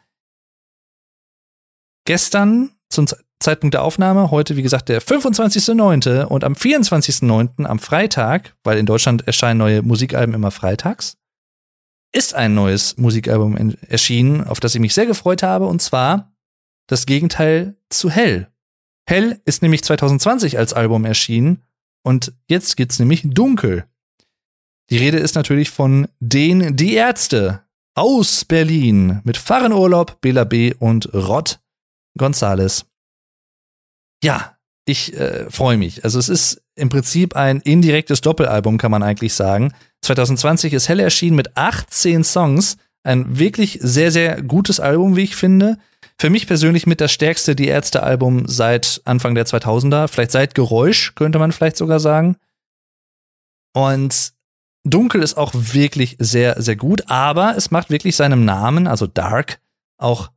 Gestern zum Zeitpunkt der Aufnahme, heute wie gesagt der 25.09. und am 24.09. am Freitag, weil in Deutschland erscheinen neue Musikalben immer freitags, ist ein neues Musikalbum erschienen, auf das ich mich sehr gefreut habe, und zwar das Gegenteil zu Hell. Hell ist nämlich 2020 als Album erschienen und jetzt geht's nämlich dunkel. Die Rede ist natürlich von den Die Ärzte aus Berlin mit Fahrenurlaub, Bela B. und Rod Gonzales. Ja, ich äh, freue mich. Also es ist im Prinzip ein indirektes Doppelalbum, kann man eigentlich sagen. 2020 ist Hell erschienen mit 18 Songs. Ein wirklich sehr, sehr gutes Album, wie ich finde. Für mich persönlich mit das stärkste Die Ärzte-Album seit Anfang der 2000er. Vielleicht seit Geräusch, könnte man vielleicht sogar sagen. Und Dunkel ist auch wirklich sehr, sehr gut, aber es macht wirklich seinem Namen, also Dark, auch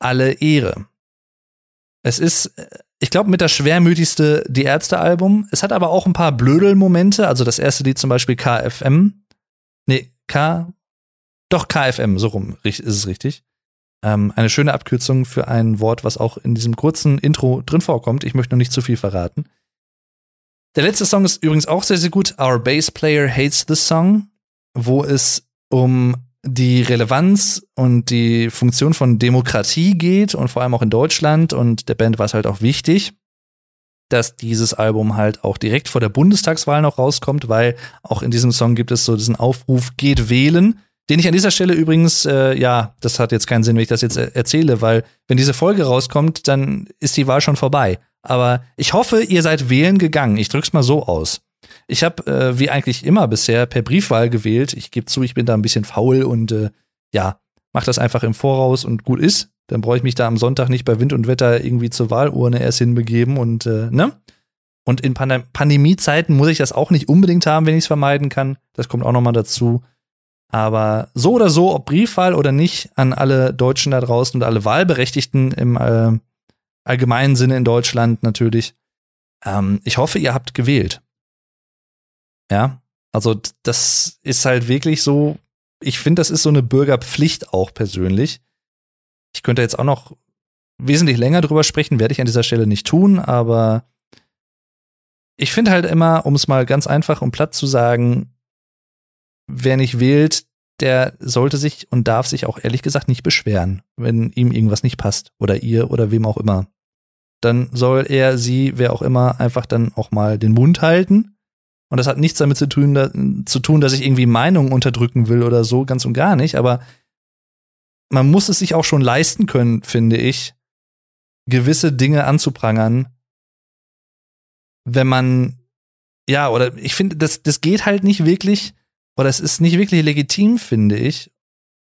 alle Ehre. Es ist äh, ich glaube, mit das schwermütigste Die Ärzte-Album. Es hat aber auch ein paar Blödel-Momente. Also das erste Lied zum Beispiel KFM. Nee, K. Doch, KFM, so rum ist es richtig. Ähm, eine schöne Abkürzung für ein Wort, was auch in diesem kurzen Intro drin vorkommt. Ich möchte noch nicht zu viel verraten. Der letzte Song ist übrigens auch sehr, sehr gut. Our Bass Player Hates the Song, wo es um die Relevanz und die Funktion von Demokratie geht und vor allem auch in Deutschland und der Band war es halt auch wichtig, dass dieses Album halt auch direkt vor der Bundestagswahl noch rauskommt, weil auch in diesem Song gibt es so diesen Aufruf, geht wählen, den ich an dieser Stelle übrigens, äh, ja, das hat jetzt keinen Sinn, wenn ich das jetzt erzähle, weil wenn diese Folge rauskommt, dann ist die Wahl schon vorbei. Aber ich hoffe, ihr seid wählen gegangen. Ich drück's mal so aus. Ich habe, äh, wie eigentlich immer bisher, per Briefwahl gewählt. Ich gebe zu, ich bin da ein bisschen faul und äh, ja, mach das einfach im Voraus und gut ist. Dann brauche ich mich da am Sonntag nicht bei Wind und Wetter irgendwie zur Wahlurne erst hinbegeben und äh, ne? Und in Pandem Pandemiezeiten muss ich das auch nicht unbedingt haben, wenn ich es vermeiden kann. Das kommt auch nochmal dazu. Aber so oder so, ob Briefwahl oder nicht, an alle Deutschen da draußen und alle Wahlberechtigten im äh, allgemeinen Sinne in Deutschland natürlich. Ähm, ich hoffe, ihr habt gewählt. Ja, also das ist halt wirklich so, ich finde, das ist so eine Bürgerpflicht auch persönlich. Ich könnte jetzt auch noch wesentlich länger drüber sprechen, werde ich an dieser Stelle nicht tun, aber ich finde halt immer, um es mal ganz einfach und platt zu sagen, wer nicht wählt, der sollte sich und darf sich auch ehrlich gesagt nicht beschweren, wenn ihm irgendwas nicht passt oder ihr oder wem auch immer. Dann soll er, sie, wer auch immer, einfach dann auch mal den Mund halten und das hat nichts damit zu tun, da, zu tun, dass ich irgendwie Meinungen unterdrücken will oder so, ganz und gar nicht. Aber man muss es sich auch schon leisten können, finde ich, gewisse Dinge anzuprangern, wenn man, ja, oder ich finde, das, das geht halt nicht wirklich, oder es ist nicht wirklich legitim, finde ich.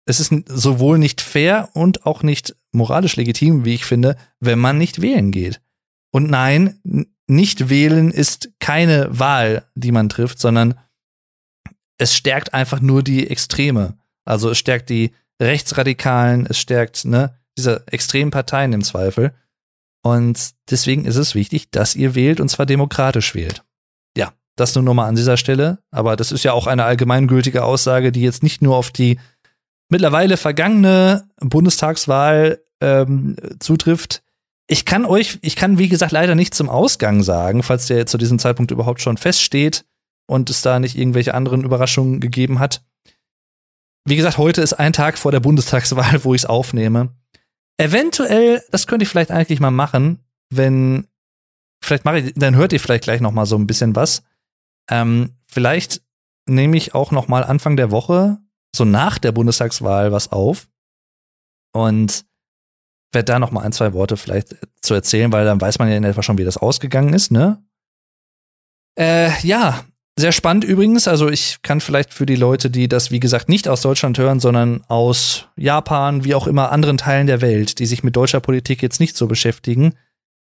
Es ist sowohl nicht fair und auch nicht moralisch legitim, wie ich finde, wenn man nicht wählen geht. Und nein, nicht wählen ist keine Wahl, die man trifft, sondern es stärkt einfach nur die Extreme. Also es stärkt die Rechtsradikalen, es stärkt ne, diese extremen Parteien im Zweifel. Und deswegen ist es wichtig, dass ihr wählt und zwar demokratisch wählt. Ja, das nur nochmal an dieser Stelle. Aber das ist ja auch eine allgemeingültige Aussage, die jetzt nicht nur auf die mittlerweile vergangene Bundestagswahl ähm, zutrifft. Ich kann euch, ich kann wie gesagt leider nicht zum Ausgang sagen, falls der zu diesem Zeitpunkt überhaupt schon feststeht und es da nicht irgendwelche anderen Überraschungen gegeben hat. Wie gesagt, heute ist ein Tag vor der Bundestagswahl, <laughs> wo ich es aufnehme. Eventuell, das könnte ich vielleicht eigentlich mal machen, wenn, vielleicht mache ich, dann hört ihr vielleicht gleich noch mal so ein bisschen was. Ähm, vielleicht nehme ich auch noch mal Anfang der Woche, so nach der Bundestagswahl, was auf und da noch mal ein, zwei Worte vielleicht zu erzählen, weil dann weiß man ja in etwa schon, wie das ausgegangen ist, ne? Äh, ja, sehr spannend übrigens. Also ich kann vielleicht für die Leute, die das, wie gesagt, nicht aus Deutschland hören, sondern aus Japan, wie auch immer anderen Teilen der Welt, die sich mit deutscher Politik jetzt nicht so beschäftigen.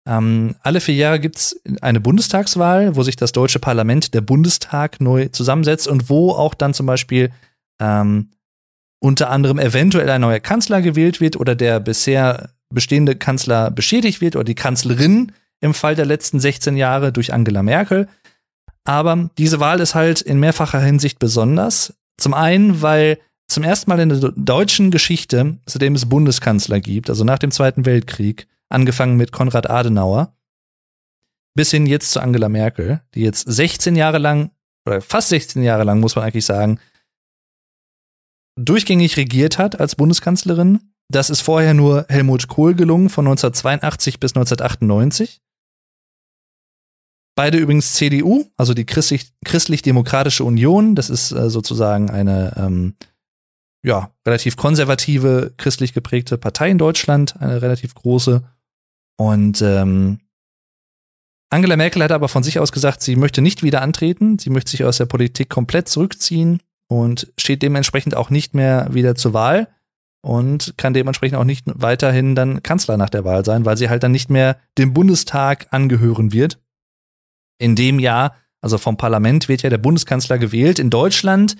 Ähm, alle vier Jahre gibt's eine Bundestagswahl, wo sich das deutsche Parlament, der Bundestag, neu zusammensetzt und wo auch dann zum Beispiel ähm, unter anderem eventuell ein neuer Kanzler gewählt wird oder der bisher bestehende Kanzler beschädigt wird oder die Kanzlerin im Fall der letzten 16 Jahre durch Angela Merkel. Aber diese Wahl ist halt in mehrfacher Hinsicht besonders. Zum einen, weil zum ersten Mal in der deutschen Geschichte, seitdem es Bundeskanzler gibt, also nach dem Zweiten Weltkrieg, angefangen mit Konrad Adenauer, bis hin jetzt zu Angela Merkel, die jetzt 16 Jahre lang, oder fast 16 Jahre lang, muss man eigentlich sagen, durchgängig regiert hat als Bundeskanzlerin. Das ist vorher nur Helmut Kohl gelungen von 1982 bis 1998. Beide übrigens CDU, also die Christlich-Demokratische Union. Das ist äh, sozusagen eine ähm, ja, relativ konservative, christlich geprägte Partei in Deutschland, eine relativ große. Und ähm, Angela Merkel hat aber von sich aus gesagt, sie möchte nicht wieder antreten, sie möchte sich aus der Politik komplett zurückziehen und steht dementsprechend auch nicht mehr wieder zur Wahl und kann dementsprechend auch nicht weiterhin dann Kanzler nach der Wahl sein, weil sie halt dann nicht mehr dem Bundestag angehören wird in dem Jahr, also vom Parlament, wird ja der Bundeskanzler gewählt. In Deutschland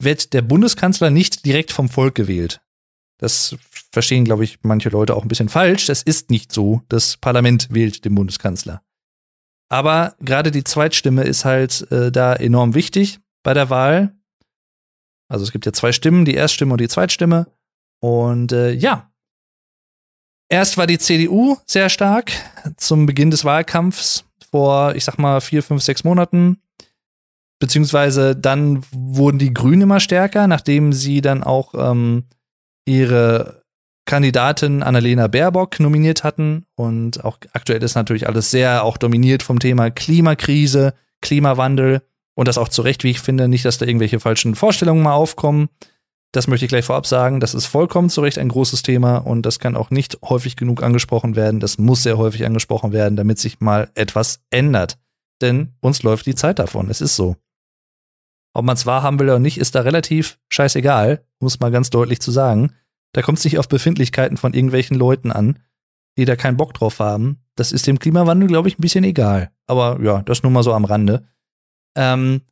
wird der Bundeskanzler nicht direkt vom Volk gewählt. Das verstehen, glaube ich, manche Leute auch ein bisschen falsch. Das ist nicht so. Das Parlament wählt den Bundeskanzler. Aber gerade die Zweitstimme ist halt äh, da enorm wichtig bei der Wahl. Also es gibt ja zwei Stimmen, die Erststimme und die Zweitstimme. Und äh, ja, erst war die CDU sehr stark zum Beginn des Wahlkampfs vor, ich sag mal, vier, fünf, sechs Monaten. Beziehungsweise dann wurden die Grünen immer stärker, nachdem sie dann auch ähm, ihre Kandidatin Annalena Baerbock nominiert hatten. Und auch aktuell ist natürlich alles sehr auch dominiert vom Thema Klimakrise, Klimawandel. Und das auch zu Recht, wie ich finde, nicht, dass da irgendwelche falschen Vorstellungen mal aufkommen. Das möchte ich gleich vorab sagen. Das ist vollkommen zu Recht ein großes Thema und das kann auch nicht häufig genug angesprochen werden. Das muss sehr häufig angesprochen werden, damit sich mal etwas ändert. Denn uns läuft die Zeit davon. Es ist so. Ob man es wahrhaben will oder nicht, ist da relativ scheißegal, muss mal ganz deutlich zu sagen. Da kommt es nicht auf Befindlichkeiten von irgendwelchen Leuten an, die da keinen Bock drauf haben. Das ist dem Klimawandel, glaube ich, ein bisschen egal. Aber ja, das nur mal so am Rande. Ähm,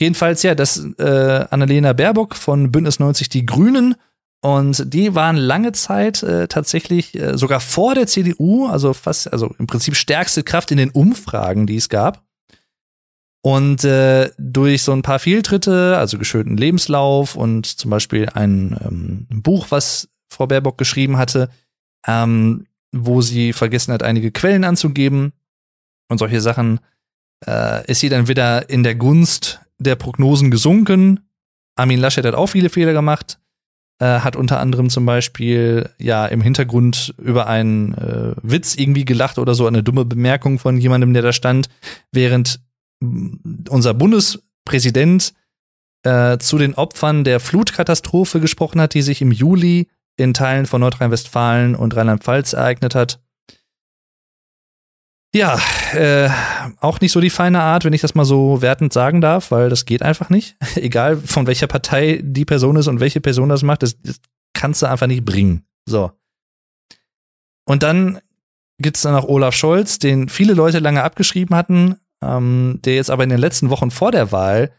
Jedenfalls, ja, das äh, Annalena Baerbock von Bündnis 90 Die Grünen. Und die waren lange Zeit äh, tatsächlich äh, sogar vor der CDU, also fast, also im Prinzip stärkste Kraft in den Umfragen, die es gab. Und äh, durch so ein paar Fehltritte, also geschönten Lebenslauf und zum Beispiel ein ähm, Buch, was Frau Baerbock geschrieben hatte, ähm, wo sie vergessen hat, einige Quellen anzugeben und solche Sachen, äh, ist sie dann wieder in der Gunst der Prognosen gesunken. Armin Laschet hat auch viele Fehler gemacht. Äh, hat unter anderem zum Beispiel ja im Hintergrund über einen äh, Witz irgendwie gelacht oder so eine dumme Bemerkung von jemandem, der da stand, während unser Bundespräsident äh, zu den Opfern der Flutkatastrophe gesprochen hat, die sich im Juli in Teilen von Nordrhein-Westfalen und Rheinland-Pfalz ereignet hat. Ja, äh, auch nicht so die feine Art, wenn ich das mal so wertend sagen darf, weil das geht einfach nicht. <laughs> Egal von welcher Partei die Person ist und welche Person das macht, das, das kannst du einfach nicht bringen. So. Und dann gibt's dann noch Olaf Scholz, den viele Leute lange abgeschrieben hatten, ähm, der jetzt aber in den letzten Wochen vor der Wahl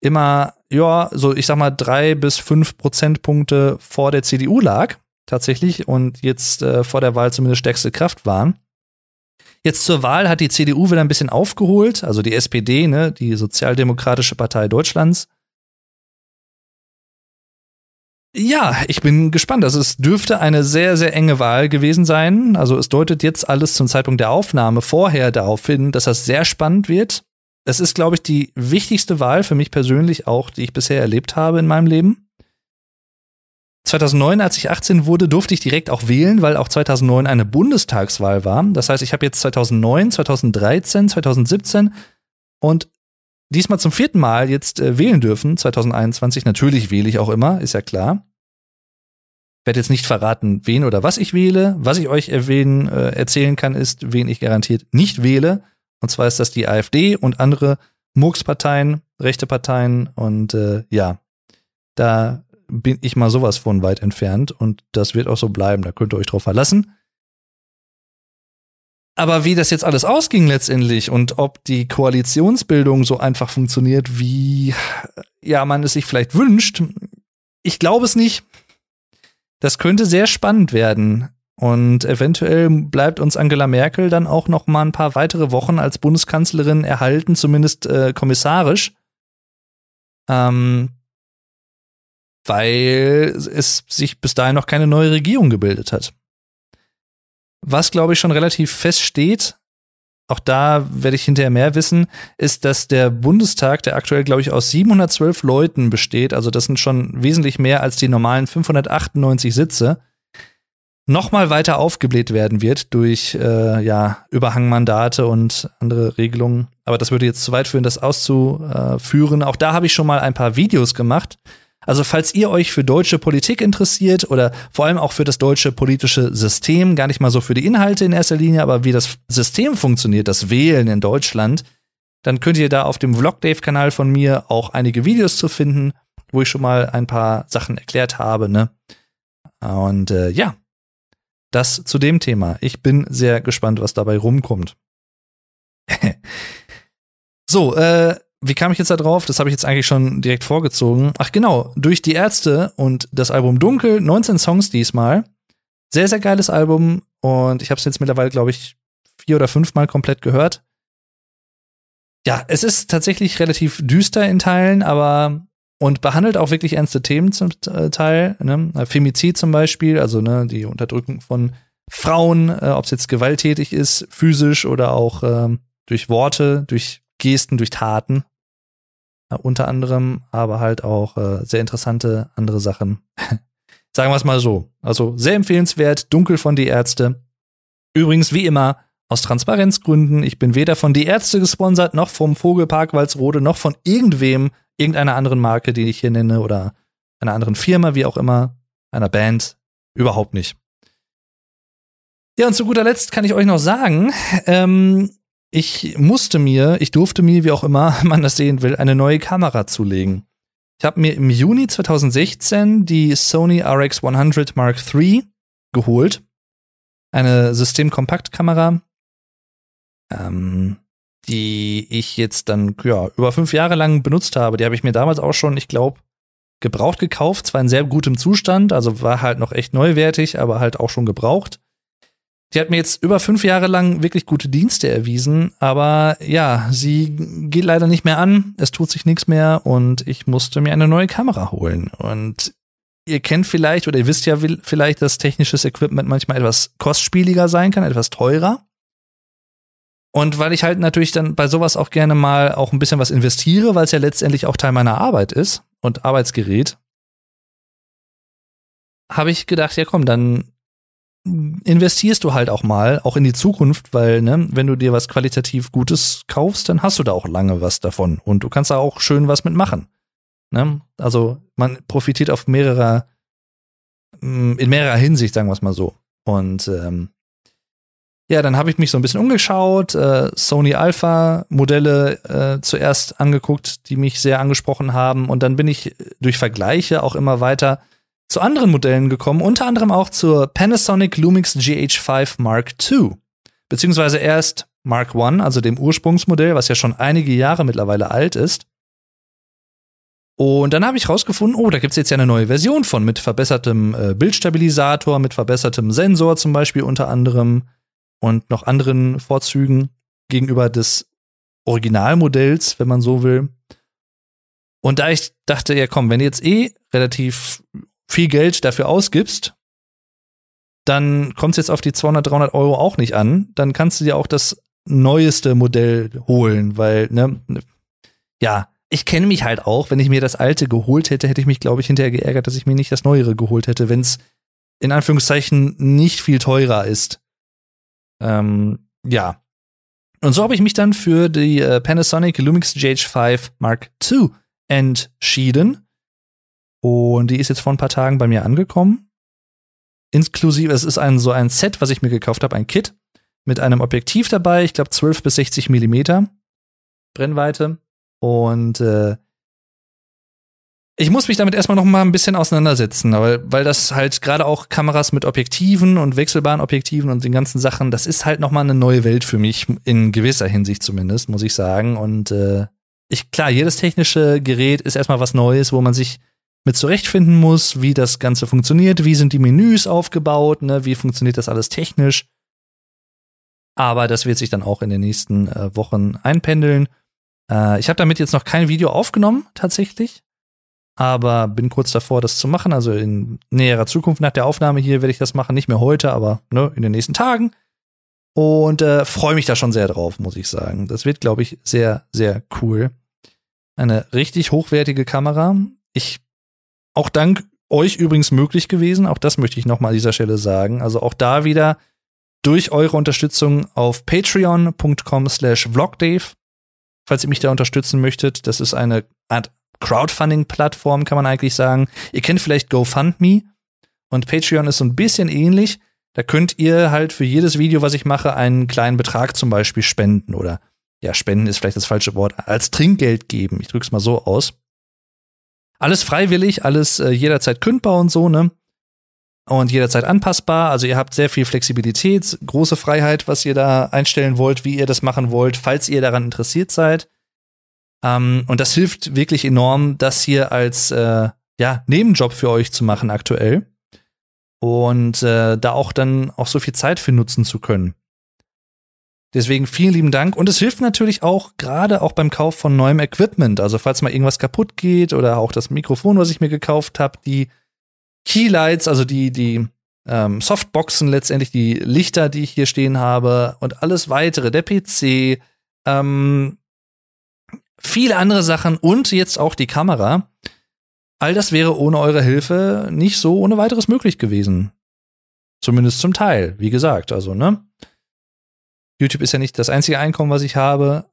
immer, ja, so ich sag mal drei bis fünf Prozentpunkte vor der CDU lag, tatsächlich, und jetzt äh, vor der Wahl zumindest stärkste Kraft waren. Jetzt zur Wahl hat die CDU wieder ein bisschen aufgeholt, also die SPD, ne, die Sozialdemokratische Partei Deutschlands. Ja, ich bin gespannt. Also es dürfte eine sehr, sehr enge Wahl gewesen sein. Also es deutet jetzt alles zum Zeitpunkt der Aufnahme vorher darauf hin, dass das sehr spannend wird. Es ist, glaube ich, die wichtigste Wahl für mich persönlich auch, die ich bisher erlebt habe in meinem Leben. 2009, als ich 18 wurde, durfte ich direkt auch wählen, weil auch 2009 eine Bundestagswahl war. Das heißt, ich habe jetzt 2009, 2013, 2017 und diesmal zum vierten Mal jetzt äh, wählen dürfen, 2021. Natürlich wähle ich auch immer, ist ja klar. Ich werde jetzt nicht verraten, wen oder was ich wähle. Was ich euch erwähnen, äh, erzählen kann, ist, wen ich garantiert nicht wähle. Und zwar ist das die AfD und andere Murksparteien, rechte Parteien. Und äh, ja, da bin ich mal sowas von weit entfernt und das wird auch so bleiben, da könnt ihr euch drauf verlassen. Aber wie das jetzt alles ausging letztendlich und ob die Koalitionsbildung so einfach funktioniert, wie ja man es sich vielleicht wünscht, ich glaube es nicht. Das könnte sehr spannend werden und eventuell bleibt uns Angela Merkel dann auch noch mal ein paar weitere Wochen als Bundeskanzlerin erhalten, zumindest äh, kommissarisch. Ähm, weil es sich bis dahin noch keine neue Regierung gebildet hat. Was, glaube ich, schon relativ feststeht, auch da werde ich hinterher mehr wissen, ist, dass der Bundestag, der aktuell, glaube ich, aus 712 Leuten besteht, also das sind schon wesentlich mehr als die normalen 598 Sitze, nochmal weiter aufgebläht werden wird durch äh, ja, Überhangmandate und andere Regelungen. Aber das würde jetzt zu weit führen, das auszuführen. Auch da habe ich schon mal ein paar Videos gemacht. Also falls ihr euch für deutsche Politik interessiert oder vor allem auch für das deutsche politische System, gar nicht mal so für die Inhalte in erster Linie, aber wie das System funktioniert, das Wählen in Deutschland, dann könnt ihr da auf dem Vlogdave-Kanal von mir auch einige Videos zu finden, wo ich schon mal ein paar Sachen erklärt habe. Ne? Und äh, ja, das zu dem Thema. Ich bin sehr gespannt, was dabei rumkommt. <laughs> so, äh, wie kam ich jetzt da drauf? Das habe ich jetzt eigentlich schon direkt vorgezogen. Ach genau, durch die Ärzte und das Album Dunkel, 19 Songs diesmal. Sehr, sehr geiles Album und ich habe es jetzt mittlerweile, glaube ich, vier oder fünfmal komplett gehört. Ja, es ist tatsächlich relativ düster in Teilen, aber und behandelt auch wirklich ernste Themen zum äh, Teil. Ne? Femizid zum Beispiel, also ne, die Unterdrückung von Frauen, äh, ob es jetzt gewalttätig ist, physisch oder auch äh, durch Worte, durch Gesten, durch Taten. Äh, unter anderem, aber halt auch äh, sehr interessante andere Sachen. <laughs> Sagen wir es mal so. Also sehr empfehlenswert, dunkel von die Ärzte. Übrigens, wie immer, aus Transparenzgründen, ich bin weder von die Ärzte gesponsert, noch vom Vogelpark Walsrode, noch von irgendwem, irgendeiner anderen Marke, die ich hier nenne, oder einer anderen Firma, wie auch immer, einer Band. Überhaupt nicht. Ja, und zu guter Letzt kann ich euch noch sagen, ähm, ich musste mir, ich durfte mir, wie auch immer <laughs> man das sehen will, eine neue Kamera zulegen. Ich habe mir im Juni 2016 die Sony RX 100 Mark III geholt. Eine Systemkompaktkamera, ähm, die ich jetzt dann ja, über fünf Jahre lang benutzt habe. Die habe ich mir damals auch schon, ich glaube, gebraucht gekauft. Zwar in sehr gutem Zustand, also war halt noch echt neuwertig, aber halt auch schon gebraucht. Die hat mir jetzt über fünf Jahre lang wirklich gute Dienste erwiesen, aber ja, sie geht leider nicht mehr an, es tut sich nichts mehr und ich musste mir eine neue Kamera holen. Und ihr kennt vielleicht oder ihr wisst ja vielleicht, dass technisches Equipment manchmal etwas kostspieliger sein kann, etwas teurer. Und weil ich halt natürlich dann bei sowas auch gerne mal auch ein bisschen was investiere, weil es ja letztendlich auch Teil meiner Arbeit ist und Arbeitsgerät, habe ich gedacht, ja komm, dann investierst du halt auch mal, auch in die Zukunft, weil, ne, wenn du dir was qualitativ Gutes kaufst, dann hast du da auch lange was davon und du kannst da auch schön was mitmachen. Ne? Also man profitiert auf mehrerer, mm, in mehrerer Hinsicht, sagen wir es mal so. Und ähm, ja, dann habe ich mich so ein bisschen umgeschaut, äh, Sony Alpha Modelle äh, zuerst angeguckt, die mich sehr angesprochen haben. Und dann bin ich durch Vergleiche auch immer weiter zu anderen Modellen gekommen, unter anderem auch zur Panasonic Lumix GH5 Mark II. Beziehungsweise erst Mark I, also dem Ursprungsmodell, was ja schon einige Jahre mittlerweile alt ist. Und dann habe ich rausgefunden, oh, da gibt's jetzt ja eine neue Version von mit verbessertem äh, Bildstabilisator, mit verbessertem Sensor zum Beispiel unter anderem und noch anderen Vorzügen gegenüber des Originalmodells, wenn man so will. Und da ich dachte, ja komm, wenn jetzt eh relativ viel Geld dafür ausgibst, dann kommt es jetzt auf die 200, 300 Euro auch nicht an. Dann kannst du dir auch das neueste Modell holen, weil, ne, ja, ich kenne mich halt auch, wenn ich mir das alte geholt hätte, hätte ich mich, glaube ich, hinterher geärgert, dass ich mir nicht das neuere geholt hätte, wenn es in Anführungszeichen nicht viel teurer ist. Ähm, ja. Und so habe ich mich dann für die äh, Panasonic Lumix GH5 Mark II entschieden. Und die ist jetzt vor ein paar Tagen bei mir angekommen. Inklusive, es ist ein so ein Set, was ich mir gekauft habe, ein Kit mit einem Objektiv dabei, ich glaube 12 bis 60 Millimeter Brennweite. Und äh, ich muss mich damit erstmal noch mal ein bisschen auseinandersetzen, weil, weil das halt gerade auch Kameras mit Objektiven und wechselbaren Objektiven und den ganzen Sachen, das ist halt noch mal eine neue Welt für mich, in gewisser Hinsicht zumindest, muss ich sagen. Und äh, ich, klar, jedes technische Gerät ist erstmal was Neues, wo man sich mit zurechtfinden muss, wie das Ganze funktioniert, wie sind die Menüs aufgebaut, ne, wie funktioniert das alles technisch. Aber das wird sich dann auch in den nächsten äh, Wochen einpendeln. Äh, ich habe damit jetzt noch kein Video aufgenommen, tatsächlich. Aber bin kurz davor, das zu machen. Also in näherer Zukunft nach der Aufnahme hier werde ich das machen. Nicht mehr heute, aber ne, in den nächsten Tagen. Und äh, freue mich da schon sehr drauf, muss ich sagen. Das wird, glaube ich, sehr, sehr cool. Eine richtig hochwertige Kamera. Ich, auch dank euch übrigens möglich gewesen. Auch das möchte ich noch mal an dieser Stelle sagen. Also auch da wieder durch eure Unterstützung auf patreon.com slash vlogdave falls ihr mich da unterstützen möchtet. Das ist eine Art Crowdfunding-Plattform, kann man eigentlich sagen. Ihr kennt vielleicht GoFundMe und Patreon ist so ein bisschen ähnlich. Da könnt ihr halt für jedes Video, was ich mache, einen kleinen Betrag zum Beispiel spenden oder ja, spenden ist vielleicht das falsche Wort, als Trinkgeld geben. Ich drück's mal so aus. Alles freiwillig, alles äh, jederzeit kündbar und so, ne? und jederzeit anpassbar. Also ihr habt sehr viel Flexibilität, große Freiheit, was ihr da einstellen wollt, wie ihr das machen wollt, falls ihr daran interessiert seid. Ähm, und das hilft wirklich enorm, das hier als äh, ja, Nebenjob für euch zu machen aktuell. Und äh, da auch dann auch so viel Zeit für nutzen zu können. Deswegen vielen lieben Dank. Und es hilft natürlich auch gerade auch beim Kauf von neuem Equipment. Also falls mal irgendwas kaputt geht oder auch das Mikrofon, was ich mir gekauft habe, die Keylights, also die, die ähm, Softboxen letztendlich, die Lichter, die ich hier stehen habe und alles weitere, der PC, ähm, viele andere Sachen und jetzt auch die Kamera. All das wäre ohne eure Hilfe nicht so ohne weiteres möglich gewesen. Zumindest zum Teil, wie gesagt, also, ne? YouTube ist ja nicht das einzige Einkommen, was ich habe,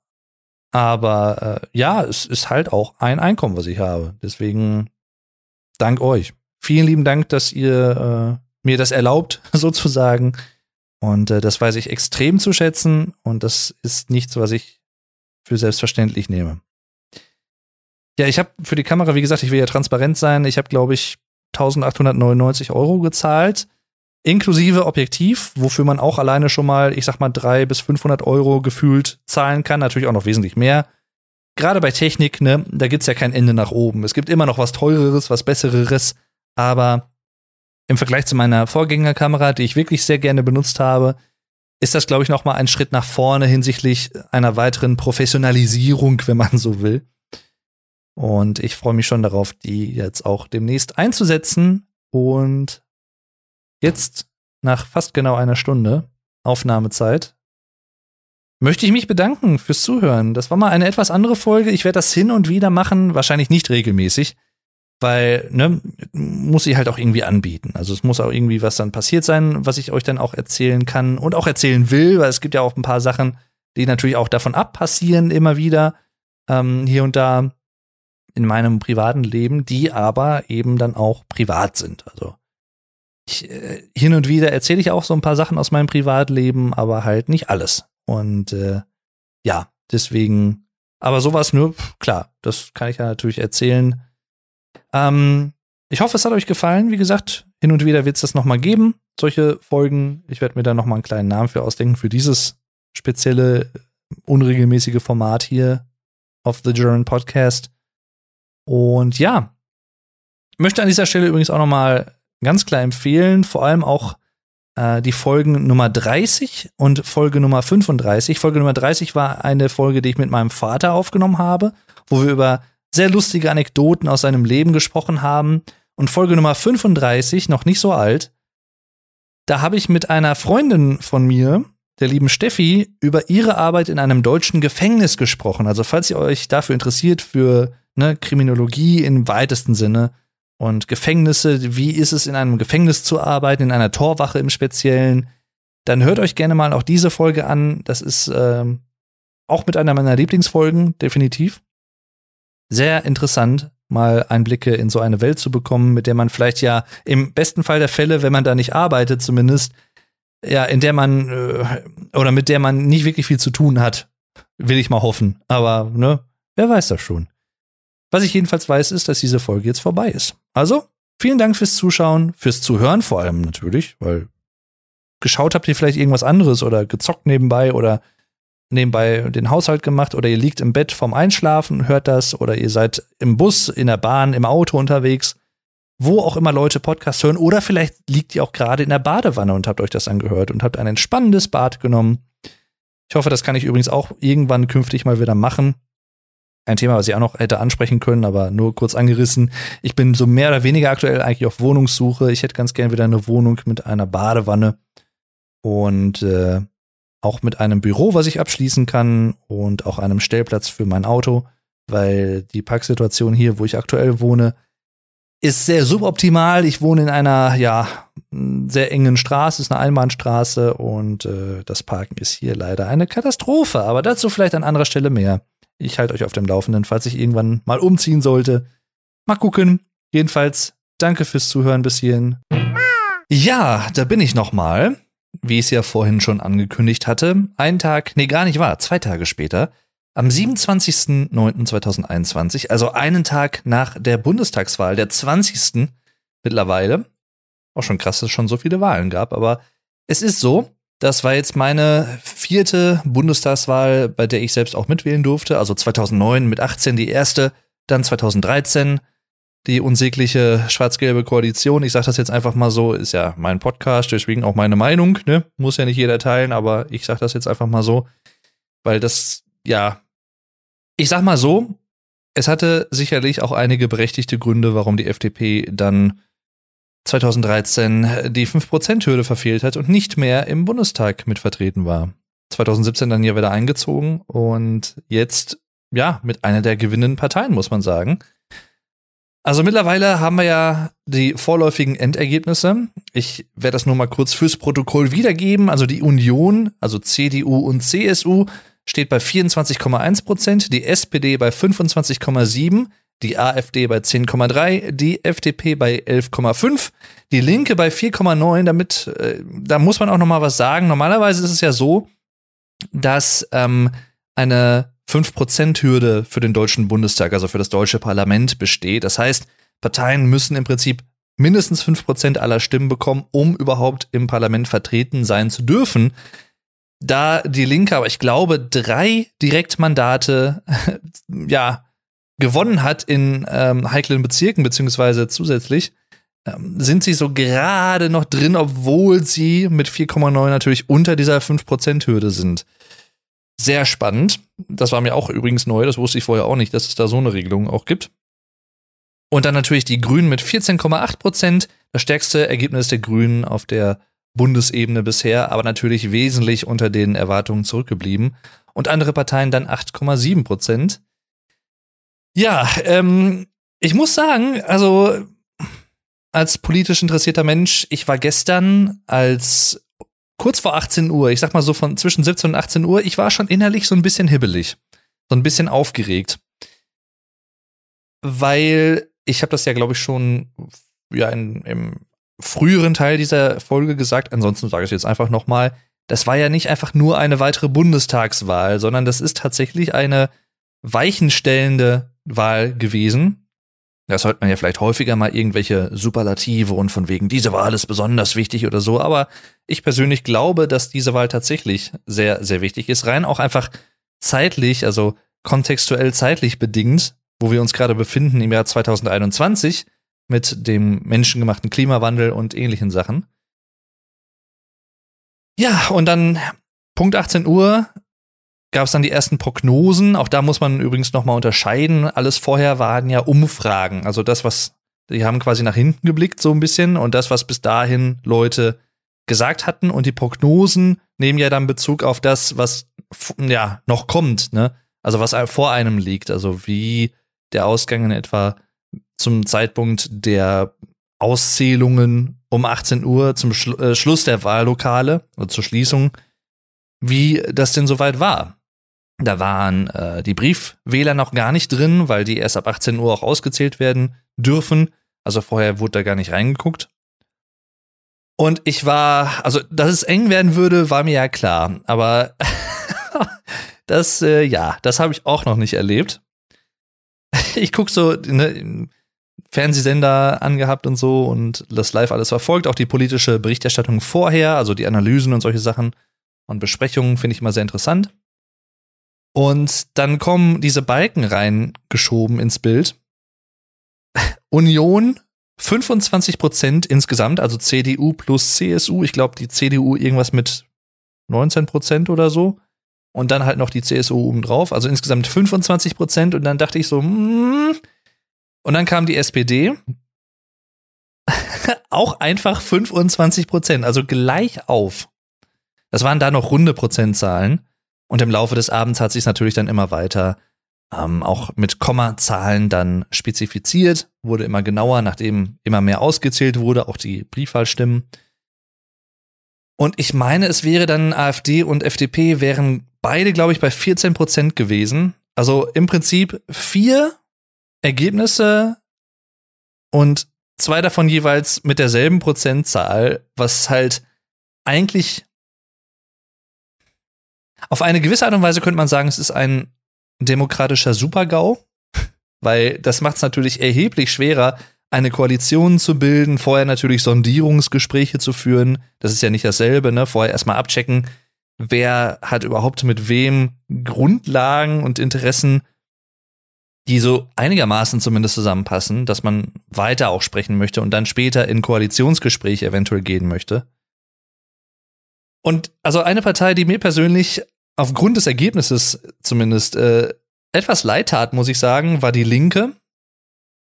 aber äh, ja, es ist halt auch ein Einkommen, was ich habe. Deswegen dank euch vielen lieben Dank, dass ihr äh, mir das erlaubt, <laughs> sozusagen. Und äh, das weiß ich extrem zu schätzen und das ist nichts, was ich für selbstverständlich nehme. Ja, ich habe für die Kamera, wie gesagt, ich will ja transparent sein. Ich habe, glaube ich, 1899 Euro gezahlt, inklusive Objektiv, wofür man auch alleine schon mal, ich sag mal, 300 bis 500 Euro gefühlt zahlen kann. Natürlich auch noch wesentlich mehr. Gerade bei Technik, ne, da gibt's ja kein Ende nach oben. Es gibt immer noch was Teureres, was Besseres. Aber im Vergleich zu meiner Vorgängerkamera, die ich wirklich sehr gerne benutzt habe, ist das, glaube ich, noch mal ein Schritt nach vorne hinsichtlich einer weiteren Professionalisierung, wenn man so will. Und ich freue mich schon darauf, die jetzt auch demnächst einzusetzen. Und jetzt, nach fast genau einer Stunde Aufnahmezeit, möchte ich mich bedanken fürs Zuhören. Das war mal eine etwas andere Folge. Ich werde das hin und wieder machen, wahrscheinlich nicht regelmäßig weil, ne, muss ich halt auch irgendwie anbieten. Also es muss auch irgendwie was dann passiert sein, was ich euch dann auch erzählen kann und auch erzählen will, weil es gibt ja auch ein paar Sachen, die natürlich auch davon abpassieren immer wieder, ähm, hier und da in meinem privaten Leben, die aber eben dann auch privat sind. Also ich, äh, hin und wieder erzähle ich auch so ein paar Sachen aus meinem Privatleben, aber halt nicht alles. Und äh, ja, deswegen, aber sowas nur, klar, das kann ich ja natürlich erzählen. Ähm, ich hoffe, es hat euch gefallen. Wie gesagt, hin und wieder wird es das nochmal geben, solche Folgen. Ich werde mir da nochmal einen kleinen Namen für ausdenken, für dieses spezielle, unregelmäßige Format hier auf The German Podcast. Und ja, möchte an dieser Stelle übrigens auch nochmal ganz klar empfehlen, vor allem auch äh, die Folgen Nummer 30 und Folge Nummer 35. Folge Nummer 30 war eine Folge, die ich mit meinem Vater aufgenommen habe, wo wir über sehr lustige Anekdoten aus seinem Leben gesprochen haben. Und Folge Nummer 35, noch nicht so alt, da habe ich mit einer Freundin von mir, der lieben Steffi, über ihre Arbeit in einem deutschen Gefängnis gesprochen. Also falls ihr euch dafür interessiert, für ne, Kriminologie im weitesten Sinne, und Gefängnisse, wie ist es in einem Gefängnis zu arbeiten, in einer Torwache im Speziellen, dann hört euch gerne mal auch diese Folge an. Das ist ähm, auch mit einer meiner Lieblingsfolgen, definitiv. Sehr interessant, mal Einblicke in so eine Welt zu bekommen, mit der man vielleicht ja im besten Fall der Fälle, wenn man da nicht arbeitet, zumindest, ja, in der man äh, oder mit der man nicht wirklich viel zu tun hat, will ich mal hoffen. Aber, ne, wer weiß das schon. Was ich jedenfalls weiß, ist, dass diese Folge jetzt vorbei ist. Also, vielen Dank fürs Zuschauen, fürs Zuhören vor allem natürlich, weil geschaut habt ihr vielleicht irgendwas anderes oder gezockt nebenbei oder nebenbei den Haushalt gemacht oder ihr liegt im Bett vorm Einschlafen, hört das oder ihr seid im Bus, in der Bahn, im Auto unterwegs, wo auch immer Leute Podcasts hören oder vielleicht liegt ihr auch gerade in der Badewanne und habt euch das angehört und habt ein entspannendes Bad genommen. Ich hoffe, das kann ich übrigens auch irgendwann künftig mal wieder machen ein Thema, was ich auch noch hätte ansprechen können, aber nur kurz angerissen. Ich bin so mehr oder weniger aktuell eigentlich auf Wohnungssuche. Ich hätte ganz gern wieder eine Wohnung mit einer Badewanne und äh, auch mit einem Büro, was ich abschließen kann und auch einem Stellplatz für mein Auto, weil die Parksituation hier, wo ich aktuell wohne, ist sehr suboptimal. Ich wohne in einer, ja, sehr engen Straße, ist eine Einbahnstraße und äh, das Parken ist hier leider eine Katastrophe. Aber dazu vielleicht an anderer Stelle mehr. Ich halte euch auf dem Laufenden, falls ich irgendwann mal umziehen sollte. Mal gucken. Jedenfalls, danke fürs Zuhören bis hierhin. Ja, da bin ich nochmal. Wie ich es ja vorhin schon angekündigt hatte. Ein Tag, nee, gar nicht wahr, zwei Tage später. Am 27.09.2021, also einen Tag nach der Bundestagswahl, der 20. mittlerweile. Auch schon krass, dass es schon so viele Wahlen gab, aber es ist so, das war jetzt meine vierte Bundestagswahl, bei der ich selbst auch mitwählen durfte. Also 2009 mit 18 die erste, dann 2013 die unsägliche schwarz-gelbe Koalition. Ich sage das jetzt einfach mal so, ist ja mein Podcast, deswegen auch meine Meinung. Ne? Muss ja nicht jeder teilen, aber ich sage das jetzt einfach mal so, weil das, ja, ich sag mal so, es hatte sicherlich auch einige berechtigte Gründe, warum die FDP dann 2013 die 5%-Hürde verfehlt hat und nicht mehr im Bundestag mit vertreten war. 2017 dann hier wieder eingezogen und jetzt, ja, mit einer der gewinnenden Parteien, muss man sagen. Also mittlerweile haben wir ja die vorläufigen Endergebnisse. Ich werde das nur mal kurz fürs Protokoll wiedergeben. Also die Union, also CDU und CSU, steht bei 24,1 Prozent, die SPD bei 25,7, die AfD bei 10,3, die FDP bei 11,5, die Linke bei 4,9. Damit, äh, da muss man auch noch mal was sagen. Normalerweise ist es ja so, dass ähm, eine 5%-Hürde für den Deutschen Bundestag, also für das deutsche Parlament, besteht. Das heißt, Parteien müssen im Prinzip mindestens 5% aller Stimmen bekommen, um überhaupt im Parlament vertreten sein zu dürfen. Da die Linke, aber ich glaube, drei Direktmandate, <laughs> ja, gewonnen hat in ähm, heiklen Bezirken, beziehungsweise zusätzlich, ähm, sind sie so gerade noch drin, obwohl sie mit 4,9 natürlich unter dieser 5%-Hürde sind. Sehr spannend. Das war mir auch übrigens neu, das wusste ich vorher auch nicht, dass es da so eine Regelung auch gibt. Und dann natürlich die Grünen mit 14,8 Prozent. Das stärkste Ergebnis der Grünen auf der Bundesebene bisher, aber natürlich wesentlich unter den Erwartungen zurückgeblieben. Und andere Parteien dann 8,7 Prozent. Ja, ähm, ich muss sagen, also als politisch interessierter Mensch, ich war gestern als kurz vor 18 Uhr, ich sag mal so von zwischen 17 und 18 Uhr, ich war schon innerlich so ein bisschen hibbelig, so ein bisschen aufgeregt. Weil ich habe das ja, glaube ich, schon ja in, im früheren Teil dieser Folge gesagt, ansonsten sage ich jetzt einfach nochmal, das war ja nicht einfach nur eine weitere Bundestagswahl, sondern das ist tatsächlich eine weichenstellende Wahl gewesen. Das hört man ja vielleicht häufiger mal irgendwelche Superlative und von wegen, diese Wahl ist besonders wichtig oder so, aber ich persönlich glaube, dass diese Wahl tatsächlich sehr, sehr wichtig ist. Rein auch einfach zeitlich, also kontextuell zeitlich bedingt, wo wir uns gerade befinden im Jahr 2021 mit dem menschengemachten Klimawandel und ähnlichen Sachen. Ja, und dann Punkt 18 Uhr gab es dann die ersten Prognosen. Auch da muss man übrigens nochmal unterscheiden. Alles vorher waren ja Umfragen. Also das, was, die haben quasi nach hinten geblickt so ein bisschen und das, was bis dahin Leute gesagt hatten. Und die Prognosen nehmen ja dann Bezug auf das, was ja noch kommt, ne? Also was vor einem liegt. Also wie der Ausgang in etwa zum Zeitpunkt der Auszählungen um 18 Uhr zum Schlu äh, Schluss der Wahllokale, oder zur Schließung, wie das denn soweit war. Da waren äh, die Briefwähler noch gar nicht drin, weil die erst ab 18 Uhr auch ausgezählt werden dürfen. Also vorher wurde da gar nicht reingeguckt. Und ich war, also, dass es eng werden würde, war mir ja klar. Aber <laughs> das, äh, ja, das habe ich auch noch nicht erlebt. <laughs> Ich gucke so, ne, Fernsehsender angehabt und so und das live alles verfolgt. Auch die politische Berichterstattung vorher, also die Analysen und solche Sachen und Besprechungen finde ich immer sehr interessant. Und dann kommen diese Balken reingeschoben ins Bild. <laughs> Union 25 Prozent insgesamt, also CDU plus CSU. Ich glaube, die CDU irgendwas mit 19 Prozent oder so. Und dann halt noch die CSU obendrauf, also insgesamt 25 Prozent. Und dann dachte ich so, mm, und dann kam die SPD. <laughs> auch einfach 25 Prozent, also gleich auf. Das waren da noch runde Prozentzahlen. Und im Laufe des Abends hat sich natürlich dann immer weiter ähm, auch mit Kommazahlen dann spezifiziert, wurde immer genauer, nachdem immer mehr ausgezählt wurde, auch die Briefwahlstimmen. Und ich meine, es wäre dann AfD und FDP wären beide, glaube ich, bei 14 Prozent gewesen. Also im Prinzip vier Ergebnisse und zwei davon jeweils mit derselben Prozentzahl, was halt eigentlich auf eine gewisse Art und Weise könnte man sagen, es ist ein demokratischer Supergau, weil das macht es natürlich erheblich schwerer, eine Koalition zu bilden, vorher natürlich Sondierungsgespräche zu führen. Das ist ja nicht dasselbe, ne? Vorher erstmal abchecken, wer hat überhaupt mit wem Grundlagen und Interessen die so einigermaßen zumindest zusammenpassen, dass man weiter auch sprechen möchte und dann später in Koalitionsgespräche eventuell gehen möchte. Und also eine Partei, die mir persönlich aufgrund des Ergebnisses zumindest äh, etwas leid tat, muss ich sagen, war die Linke.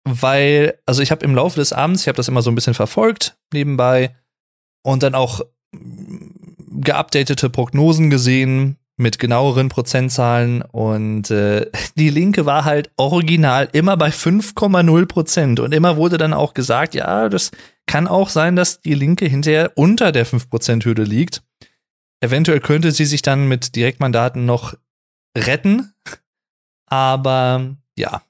Weil, also ich habe im Laufe des Abends, ich habe das immer so ein bisschen verfolgt nebenbei und dann auch geupdatete Prognosen gesehen, mit genaueren Prozentzahlen und äh, <laughs> die Linke war halt original immer bei 5,0 Prozent und immer wurde dann auch gesagt, ja, das kann auch sein, dass die Linke hinterher unter der 5 Prozent Hürde liegt. Eventuell könnte sie sich dann mit Direktmandaten noch retten, aber ja.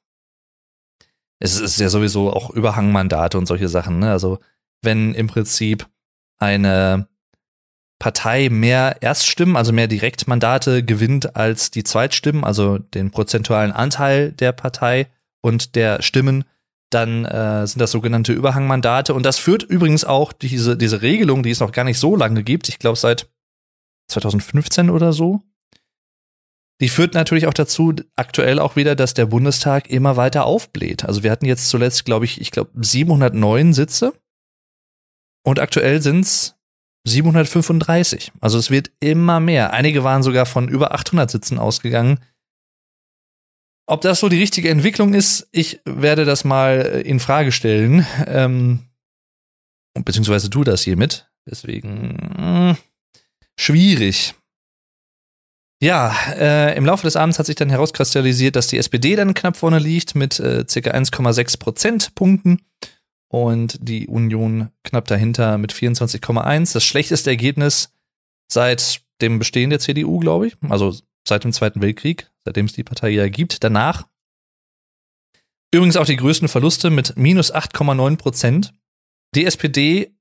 Es ist ja sowieso auch Überhangmandate und solche Sachen, ne? Also, wenn im Prinzip eine Partei mehr Erststimmen, also mehr Direktmandate gewinnt als die Zweitstimmen, also den prozentualen Anteil der Partei und der Stimmen, dann äh, sind das sogenannte Überhangmandate. Und das führt übrigens auch diese, diese Regelung, die es noch gar nicht so lange gibt, ich glaube seit 2015 oder so. Die führt natürlich auch dazu, aktuell auch wieder, dass der Bundestag immer weiter aufbläht. Also wir hatten jetzt zuletzt, glaube ich, ich glaube 709 Sitze. Und aktuell sind es 735. Also es wird immer mehr. Einige waren sogar von über 800 Sitzen ausgegangen. Ob das so die richtige Entwicklung ist, ich werde das mal in Frage stellen. Ähm, beziehungsweise tu das hiermit. Deswegen hm, schwierig. Ja, äh, im Laufe des Abends hat sich dann herauskristallisiert, dass die SPD dann knapp vorne liegt mit äh, ca. 1,6 Prozentpunkten und die Union knapp dahinter mit 24,1. Das schlechteste Ergebnis seit dem Bestehen der CDU, glaube ich. Also seit dem Zweiten Weltkrieg, seitdem es die Partei ja gibt. Danach. Übrigens auch die größten Verluste mit minus 8,9 Prozent. Die SPD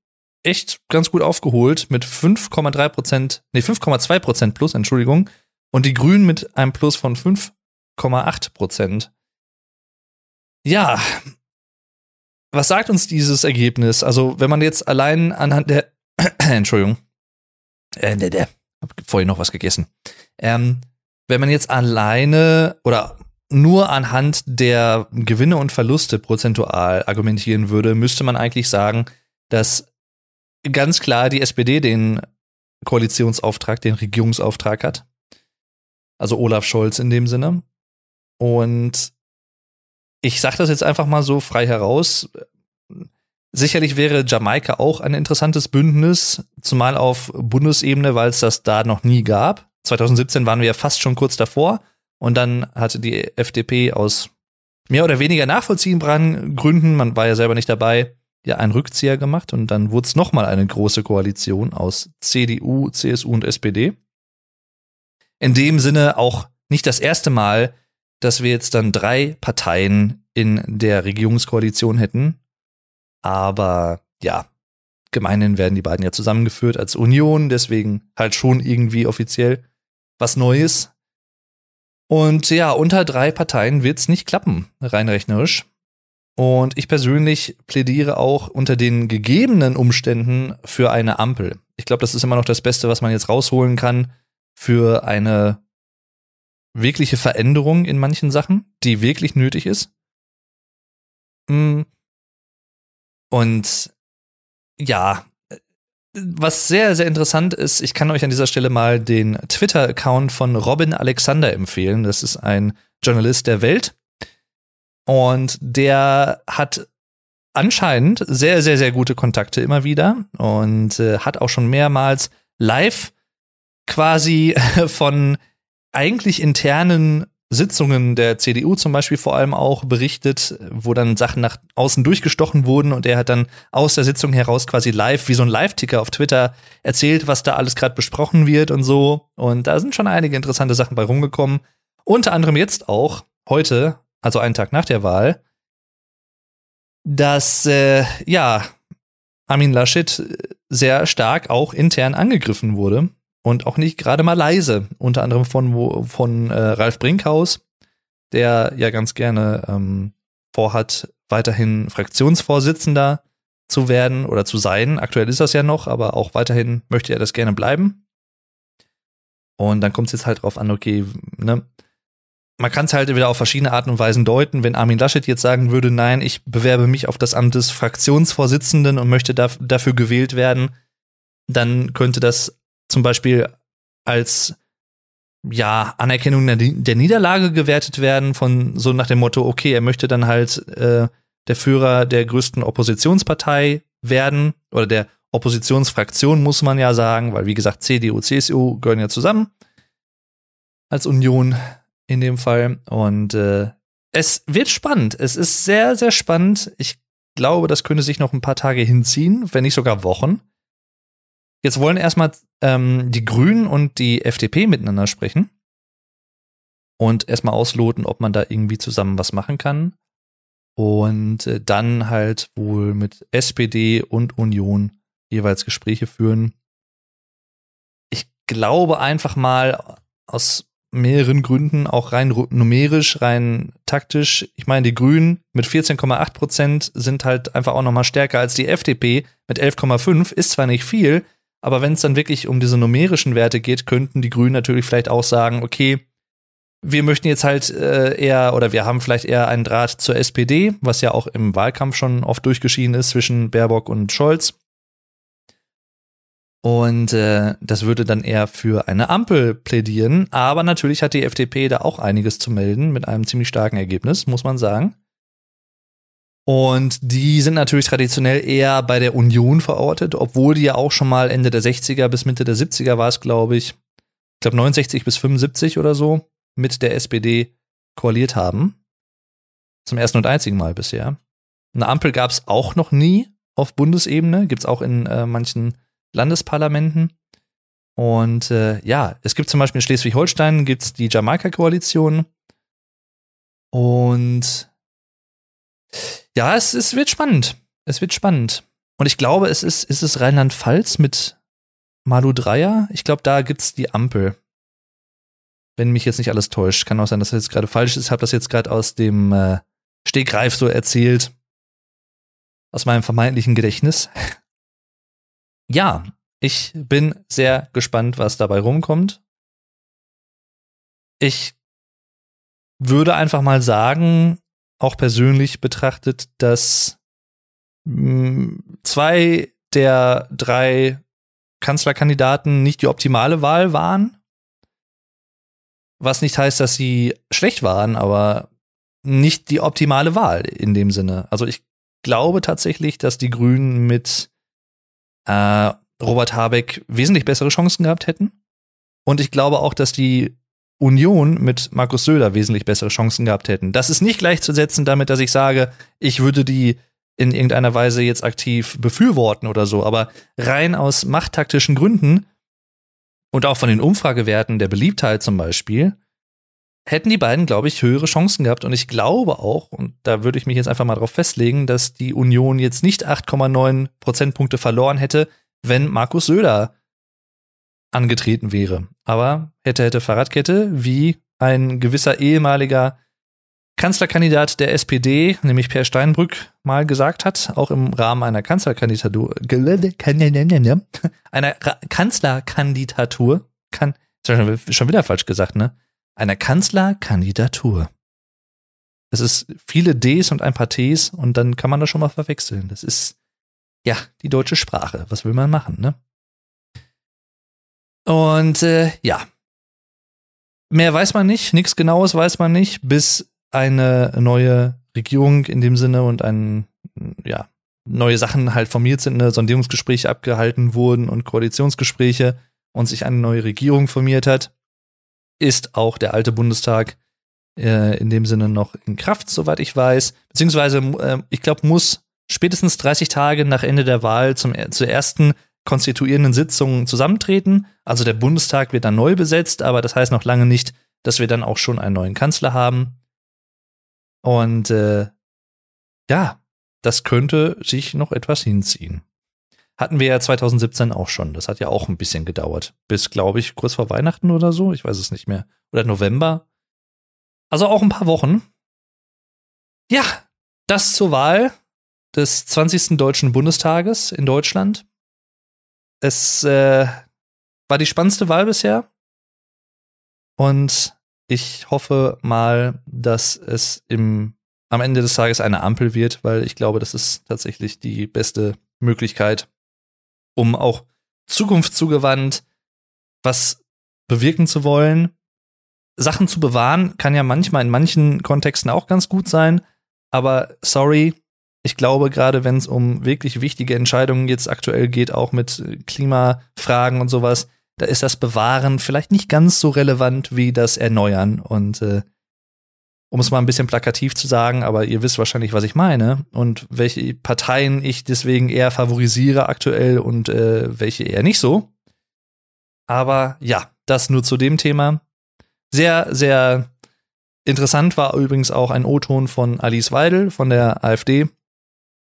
echt ganz gut aufgeholt mit 5,3 Prozent, nee, 5,2 Prozent plus, Entschuldigung. Und die Grünen mit einem Plus von 5,8 Prozent. Ja. Was sagt uns dieses Ergebnis? Also, wenn man jetzt allein anhand der, <coughs> Entschuldigung, äh, der, der, hab vorhin noch was gegessen. Ähm, wenn man jetzt alleine oder nur anhand der Gewinne und Verluste prozentual argumentieren würde, müsste man eigentlich sagen, dass ganz klar die SPD den Koalitionsauftrag, den Regierungsauftrag hat. Also Olaf Scholz in dem Sinne. Und ich sage das jetzt einfach mal so frei heraus. Sicherlich wäre Jamaika auch ein interessantes Bündnis, zumal auf Bundesebene, weil es das da noch nie gab. 2017 waren wir ja fast schon kurz davor und dann hatte die FDP aus mehr oder weniger nachvollziehbaren Gründen, man war ja selber nicht dabei, ja einen Rückzieher gemacht und dann wurde es nochmal eine große Koalition aus CDU, CSU und SPD. In dem Sinne auch nicht das erste Mal, dass wir jetzt dann drei Parteien in der Regierungskoalition hätten. Aber ja, gemeinhin werden die beiden ja zusammengeführt als Union, deswegen halt schon irgendwie offiziell was Neues. Und ja, unter drei Parteien wird's nicht klappen, rein rechnerisch. Und ich persönlich plädiere auch unter den gegebenen Umständen für eine Ampel. Ich glaube, das ist immer noch das Beste, was man jetzt rausholen kann für eine wirkliche Veränderung in manchen Sachen, die wirklich nötig ist. Mm. Und ja, was sehr, sehr interessant ist, ich kann euch an dieser Stelle mal den Twitter-Account von Robin Alexander empfehlen. Das ist ein Journalist der Welt. Und der hat anscheinend sehr, sehr, sehr gute Kontakte immer wieder und äh, hat auch schon mehrmals live quasi <laughs> von eigentlich internen Sitzungen der CDU zum Beispiel vor allem auch berichtet, wo dann Sachen nach außen durchgestochen wurden und er hat dann aus der Sitzung heraus quasi live, wie so ein Live-Ticker auf Twitter, erzählt, was da alles gerade besprochen wird und so. Und da sind schon einige interessante Sachen bei rumgekommen. Unter anderem jetzt auch heute, also einen Tag nach der Wahl, dass äh, ja Armin Laschet sehr stark auch intern angegriffen wurde und auch nicht gerade mal leise. Unter anderem von, von äh, Ralf Brinkhaus, der ja ganz gerne ähm, vorhat, weiterhin Fraktionsvorsitzender zu werden oder zu sein. Aktuell ist das ja noch, aber auch weiterhin möchte er das gerne bleiben. Und dann kommt es jetzt halt drauf an, okay, ne, man kann es halt wieder auf verschiedene Arten und Weisen deuten. Wenn Armin Laschet jetzt sagen würde, nein, ich bewerbe mich auf das Amt des Fraktionsvorsitzenden und möchte da, dafür gewählt werden, dann könnte das zum Beispiel als ja, Anerkennung der, der, Niederlage gewertet werden, von so nach dem Motto, okay, er möchte dann halt äh, der Führer der größten Oppositionspartei werden oder der Oppositionsfraktion, muss man ja sagen, weil wie gesagt, CDU, CSU gehören ja zusammen als Union in dem Fall. Und äh, es wird spannend. Es ist sehr, sehr spannend. Ich glaube, das könnte sich noch ein paar Tage hinziehen, wenn nicht sogar Wochen. Jetzt wollen erstmal ähm, die Grünen und die FDP miteinander sprechen und erstmal ausloten, ob man da irgendwie zusammen was machen kann. Und äh, dann halt wohl mit SPD und Union jeweils Gespräche führen. Ich glaube einfach mal aus mehreren Gründen, auch rein numerisch, rein taktisch. Ich meine, die Grünen mit 14,8 Prozent sind halt einfach auch noch mal stärker als die FDP mit 11,5. Ist zwar nicht viel, aber wenn es dann wirklich um diese numerischen Werte geht, könnten die Grünen natürlich vielleicht auch sagen, okay, wir möchten jetzt halt äh, eher oder wir haben vielleicht eher einen Draht zur SPD, was ja auch im Wahlkampf schon oft durchgeschieden ist zwischen Baerbock und Scholz. Und äh, das würde dann eher für eine Ampel plädieren. Aber natürlich hat die FDP da auch einiges zu melden mit einem ziemlich starken Ergebnis, muss man sagen. Und die sind natürlich traditionell eher bei der Union verortet, obwohl die ja auch schon mal Ende der 60er bis Mitte der 70er war es, glaube ich. Ich glaube 69 bis 75 oder so mit der SPD koaliert haben. Zum ersten und einzigen Mal bisher. Eine Ampel gab es auch noch nie auf Bundesebene, gibt es auch in äh, manchen Landesparlamenten. Und äh, ja, es gibt zum Beispiel in Schleswig-Holstein gibt's die Jamaika-Koalition. Und ja, es, es wird spannend. Es wird spannend. Und ich glaube, es ist, ist es Rheinland-Pfalz mit Malu Dreier? Ich glaube, da gibt's die Ampel. Wenn mich jetzt nicht alles täuscht. Kann auch sein, dass das jetzt gerade falsch ist. Ich habe das jetzt gerade aus dem äh, Stegreif so erzählt. Aus meinem vermeintlichen Gedächtnis. Ja, ich bin sehr gespannt, was dabei rumkommt. Ich würde einfach mal sagen, auch persönlich betrachtet, dass mh, zwei der drei Kanzlerkandidaten nicht die optimale Wahl waren. Was nicht heißt, dass sie schlecht waren, aber nicht die optimale Wahl in dem Sinne. Also ich glaube tatsächlich, dass die Grünen mit äh, Robert Habeck wesentlich bessere Chancen gehabt hätten. Und ich glaube auch, dass die Union mit Markus Söder wesentlich bessere Chancen gehabt hätten. Das ist nicht gleichzusetzen damit, dass ich sage, ich würde die in irgendeiner Weise jetzt aktiv befürworten oder so, aber rein aus machttaktischen Gründen und auch von den Umfragewerten der Beliebtheit zum Beispiel, hätten die beiden, glaube ich, höhere Chancen gehabt. Und ich glaube auch, und da würde ich mich jetzt einfach mal drauf festlegen, dass die Union jetzt nicht 8,9 Prozentpunkte verloren hätte, wenn Markus Söder angetreten wäre. Aber hätte, hätte Fahrradkette, wie ein gewisser ehemaliger Kanzlerkandidat der SPD, nämlich Per Steinbrück, mal gesagt hat, auch im Rahmen einer Kanzlerkandidatur, <laughs> einer Kanzlerkandidatur, kann, schon wieder falsch gesagt, ne? Einer Kanzlerkandidatur. Das ist viele Ds und ein paar Ts und dann kann man das schon mal verwechseln. Das ist, ja, die deutsche Sprache. Was will man machen, ne? Und äh, ja, mehr weiß man nicht, nichts Genaues weiß man nicht, bis eine neue Regierung in dem Sinne und ein, ja, neue Sachen halt formiert sind, ne, Sondierungsgespräche abgehalten wurden und Koalitionsgespräche und sich eine neue Regierung formiert hat, ist auch der alte Bundestag äh, in dem Sinne noch in Kraft, soweit ich weiß. Beziehungsweise, äh, ich glaube, muss spätestens 30 Tage nach Ende der Wahl zum, zur ersten konstituierenden Sitzungen zusammentreten. Also der Bundestag wird dann neu besetzt, aber das heißt noch lange nicht, dass wir dann auch schon einen neuen Kanzler haben. Und äh, ja, das könnte sich noch etwas hinziehen. Hatten wir ja 2017 auch schon. Das hat ja auch ein bisschen gedauert. Bis, glaube ich, kurz vor Weihnachten oder so. Ich weiß es nicht mehr. Oder November. Also auch ein paar Wochen. Ja, das zur Wahl des 20. Deutschen Bundestages in Deutschland. Es äh, war die spannendste Wahl bisher. Und ich hoffe mal, dass es im, am Ende des Tages eine Ampel wird, weil ich glaube, das ist tatsächlich die beste Möglichkeit, um auch zukunftszugewandt was bewirken zu wollen. Sachen zu bewahren kann ja manchmal in manchen Kontexten auch ganz gut sein, aber sorry, ich glaube, gerade wenn es um wirklich wichtige Entscheidungen jetzt aktuell geht, auch mit Klimafragen und sowas, da ist das Bewahren vielleicht nicht ganz so relevant wie das Erneuern. Und äh, um es mal ein bisschen plakativ zu sagen, aber ihr wisst wahrscheinlich, was ich meine und welche Parteien ich deswegen eher favorisiere aktuell und äh, welche eher nicht so. Aber ja, das nur zu dem Thema. Sehr, sehr interessant war übrigens auch ein O-Ton von Alice Weidel von der AfD,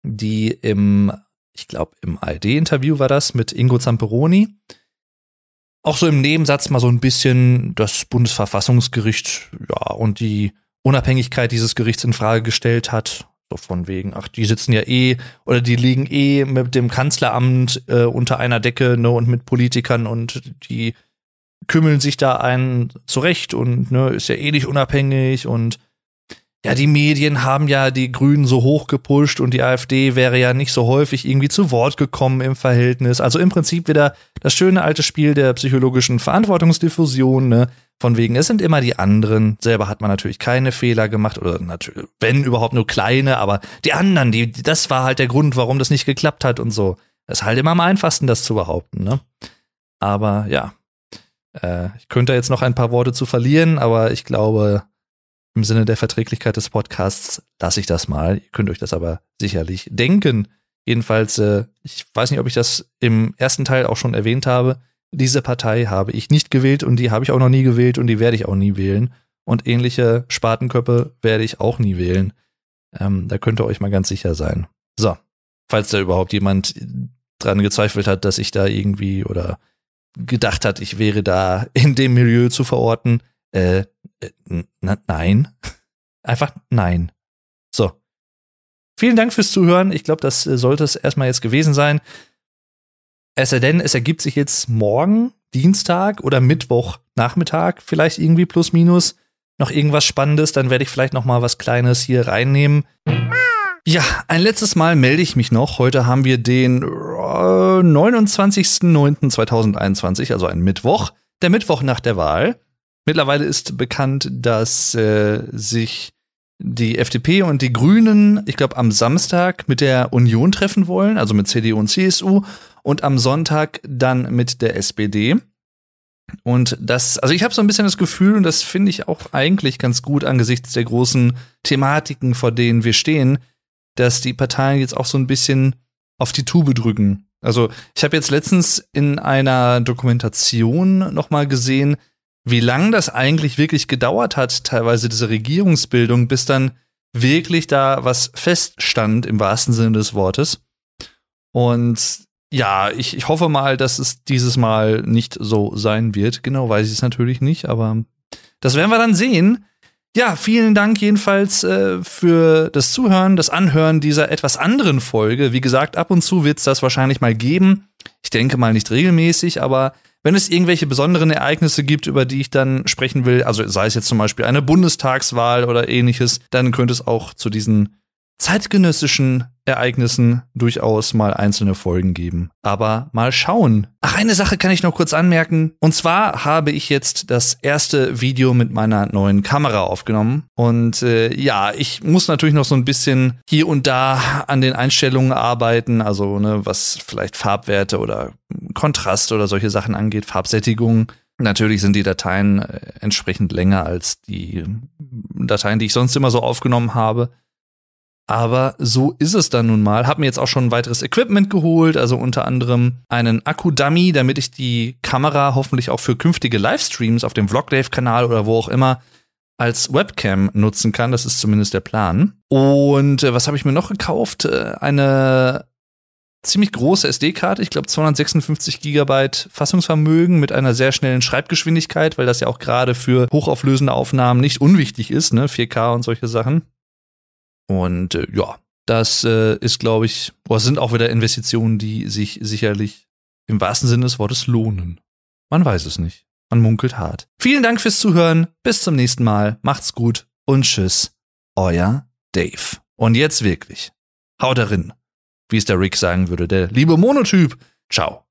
die im, ich glaube, im ARD-Interview war das mit Ingo Zamperoni. Auch so im Nebensatz mal so ein bisschen das Bundesverfassungsgericht, ja, und die Unabhängigkeit dieses Gerichts in Frage gestellt hat. So von wegen, ach, die sitzen ja eh oder die liegen eh mit dem Kanzleramt äh, unter einer Decke, ne, und mit Politikern und die kümmeln sich da einen zurecht und ne, ist ja eh nicht unabhängig und ja, die Medien haben ja die Grünen so hoch gepusht und die AfD wäre ja nicht so häufig irgendwie zu Wort gekommen im Verhältnis. Also im Prinzip wieder das schöne alte Spiel der psychologischen Verantwortungsdiffusion, ne? Von wegen, es sind immer die anderen. Selber hat man natürlich keine Fehler gemacht oder natürlich, wenn überhaupt nur kleine, aber die anderen, die, das war halt der Grund, warum das nicht geklappt hat und so. Das ist halt immer am einfachsten, das zu behaupten, ne? Aber ja, äh, ich könnte jetzt noch ein paar Worte zu verlieren, aber ich glaube, im Sinne der Verträglichkeit des Podcasts lasse ich das mal. Ihr könnt euch das aber sicherlich denken. Jedenfalls, äh, ich weiß nicht, ob ich das im ersten Teil auch schon erwähnt habe. Diese Partei habe ich nicht gewählt und die habe ich auch noch nie gewählt und die werde ich auch nie wählen. Und ähnliche Spatenköpfe werde ich auch nie wählen. Ähm, da könnt ihr euch mal ganz sicher sein. So, falls da überhaupt jemand dran gezweifelt hat, dass ich da irgendwie oder gedacht hat, ich wäre da <laughs> in dem Milieu zu verorten. Äh, äh nein. <laughs> Einfach nein. So. Vielen Dank fürs Zuhören. Ich glaube, das äh, sollte es erstmal jetzt gewesen sein. Es sei denn, es ergibt sich jetzt morgen, Dienstag oder Mittwoch Nachmittag, vielleicht irgendwie plus minus noch irgendwas Spannendes, dann werde ich vielleicht noch mal was Kleines hier reinnehmen. Ja, ein letztes Mal melde ich mich noch. Heute haben wir den äh, 29.09.2021, also ein Mittwoch, der Mittwoch nach der Wahl. Mittlerweile ist bekannt, dass äh, sich die FDP und die Grünen, ich glaube, am Samstag mit der Union treffen wollen, also mit CDU und CSU, und am Sonntag dann mit der SPD. Und das, also ich habe so ein bisschen das Gefühl, und das finde ich auch eigentlich ganz gut angesichts der großen Thematiken, vor denen wir stehen, dass die Parteien jetzt auch so ein bisschen auf die Tube drücken. Also ich habe jetzt letztens in einer Dokumentation noch mal gesehen, wie lang das eigentlich wirklich gedauert hat, teilweise diese Regierungsbildung, bis dann wirklich da was feststand im wahrsten Sinne des Wortes. Und ja, ich, ich hoffe mal, dass es dieses Mal nicht so sein wird. Genau weiß ich es natürlich nicht, aber das werden wir dann sehen. Ja, vielen Dank jedenfalls äh, für das Zuhören, das Anhören dieser etwas anderen Folge. Wie gesagt, ab und zu wird es das wahrscheinlich mal geben. Ich denke mal nicht regelmäßig, aber wenn es irgendwelche besonderen Ereignisse gibt, über die ich dann sprechen will, also sei es jetzt zum Beispiel eine Bundestagswahl oder ähnliches, dann könnte es auch zu diesen zeitgenössischen Ereignissen durchaus mal einzelne Folgen geben. Aber mal schauen. Ach, eine Sache kann ich noch kurz anmerken. Und zwar habe ich jetzt das erste Video mit meiner neuen Kamera aufgenommen. Und äh, ja, ich muss natürlich noch so ein bisschen hier und da an den Einstellungen arbeiten. Also, ne, was vielleicht Farbwerte oder Kontrast oder solche Sachen angeht, Farbsättigung. Natürlich sind die Dateien äh, entsprechend länger als die Dateien, die ich sonst immer so aufgenommen habe. Aber so ist es dann nun mal. Hab mir jetzt auch schon weiteres Equipment geholt, also unter anderem einen Akku-Dummy, damit ich die Kamera hoffentlich auch für künftige Livestreams auf dem Vlogdave-Kanal oder wo auch immer als Webcam nutzen kann. Das ist zumindest der Plan. Und äh, was habe ich mir noch gekauft? Äh, eine ziemlich große SD-Karte, ich glaube 256 Gigabyte Fassungsvermögen mit einer sehr schnellen Schreibgeschwindigkeit, weil das ja auch gerade für hochauflösende Aufnahmen nicht unwichtig ist, ne, 4K und solche Sachen. Und äh, ja, das äh, ist, glaube ich, oder sind auch wieder Investitionen, die sich sicherlich im wahrsten Sinne des Wortes lohnen. Man weiß es nicht. Man munkelt hart. Vielen Dank fürs Zuhören. Bis zum nächsten Mal. Macht's gut und tschüss. Euer Dave. Und jetzt wirklich. Haut darin. Wie es der Rick sagen würde, der liebe Monotyp. Ciao.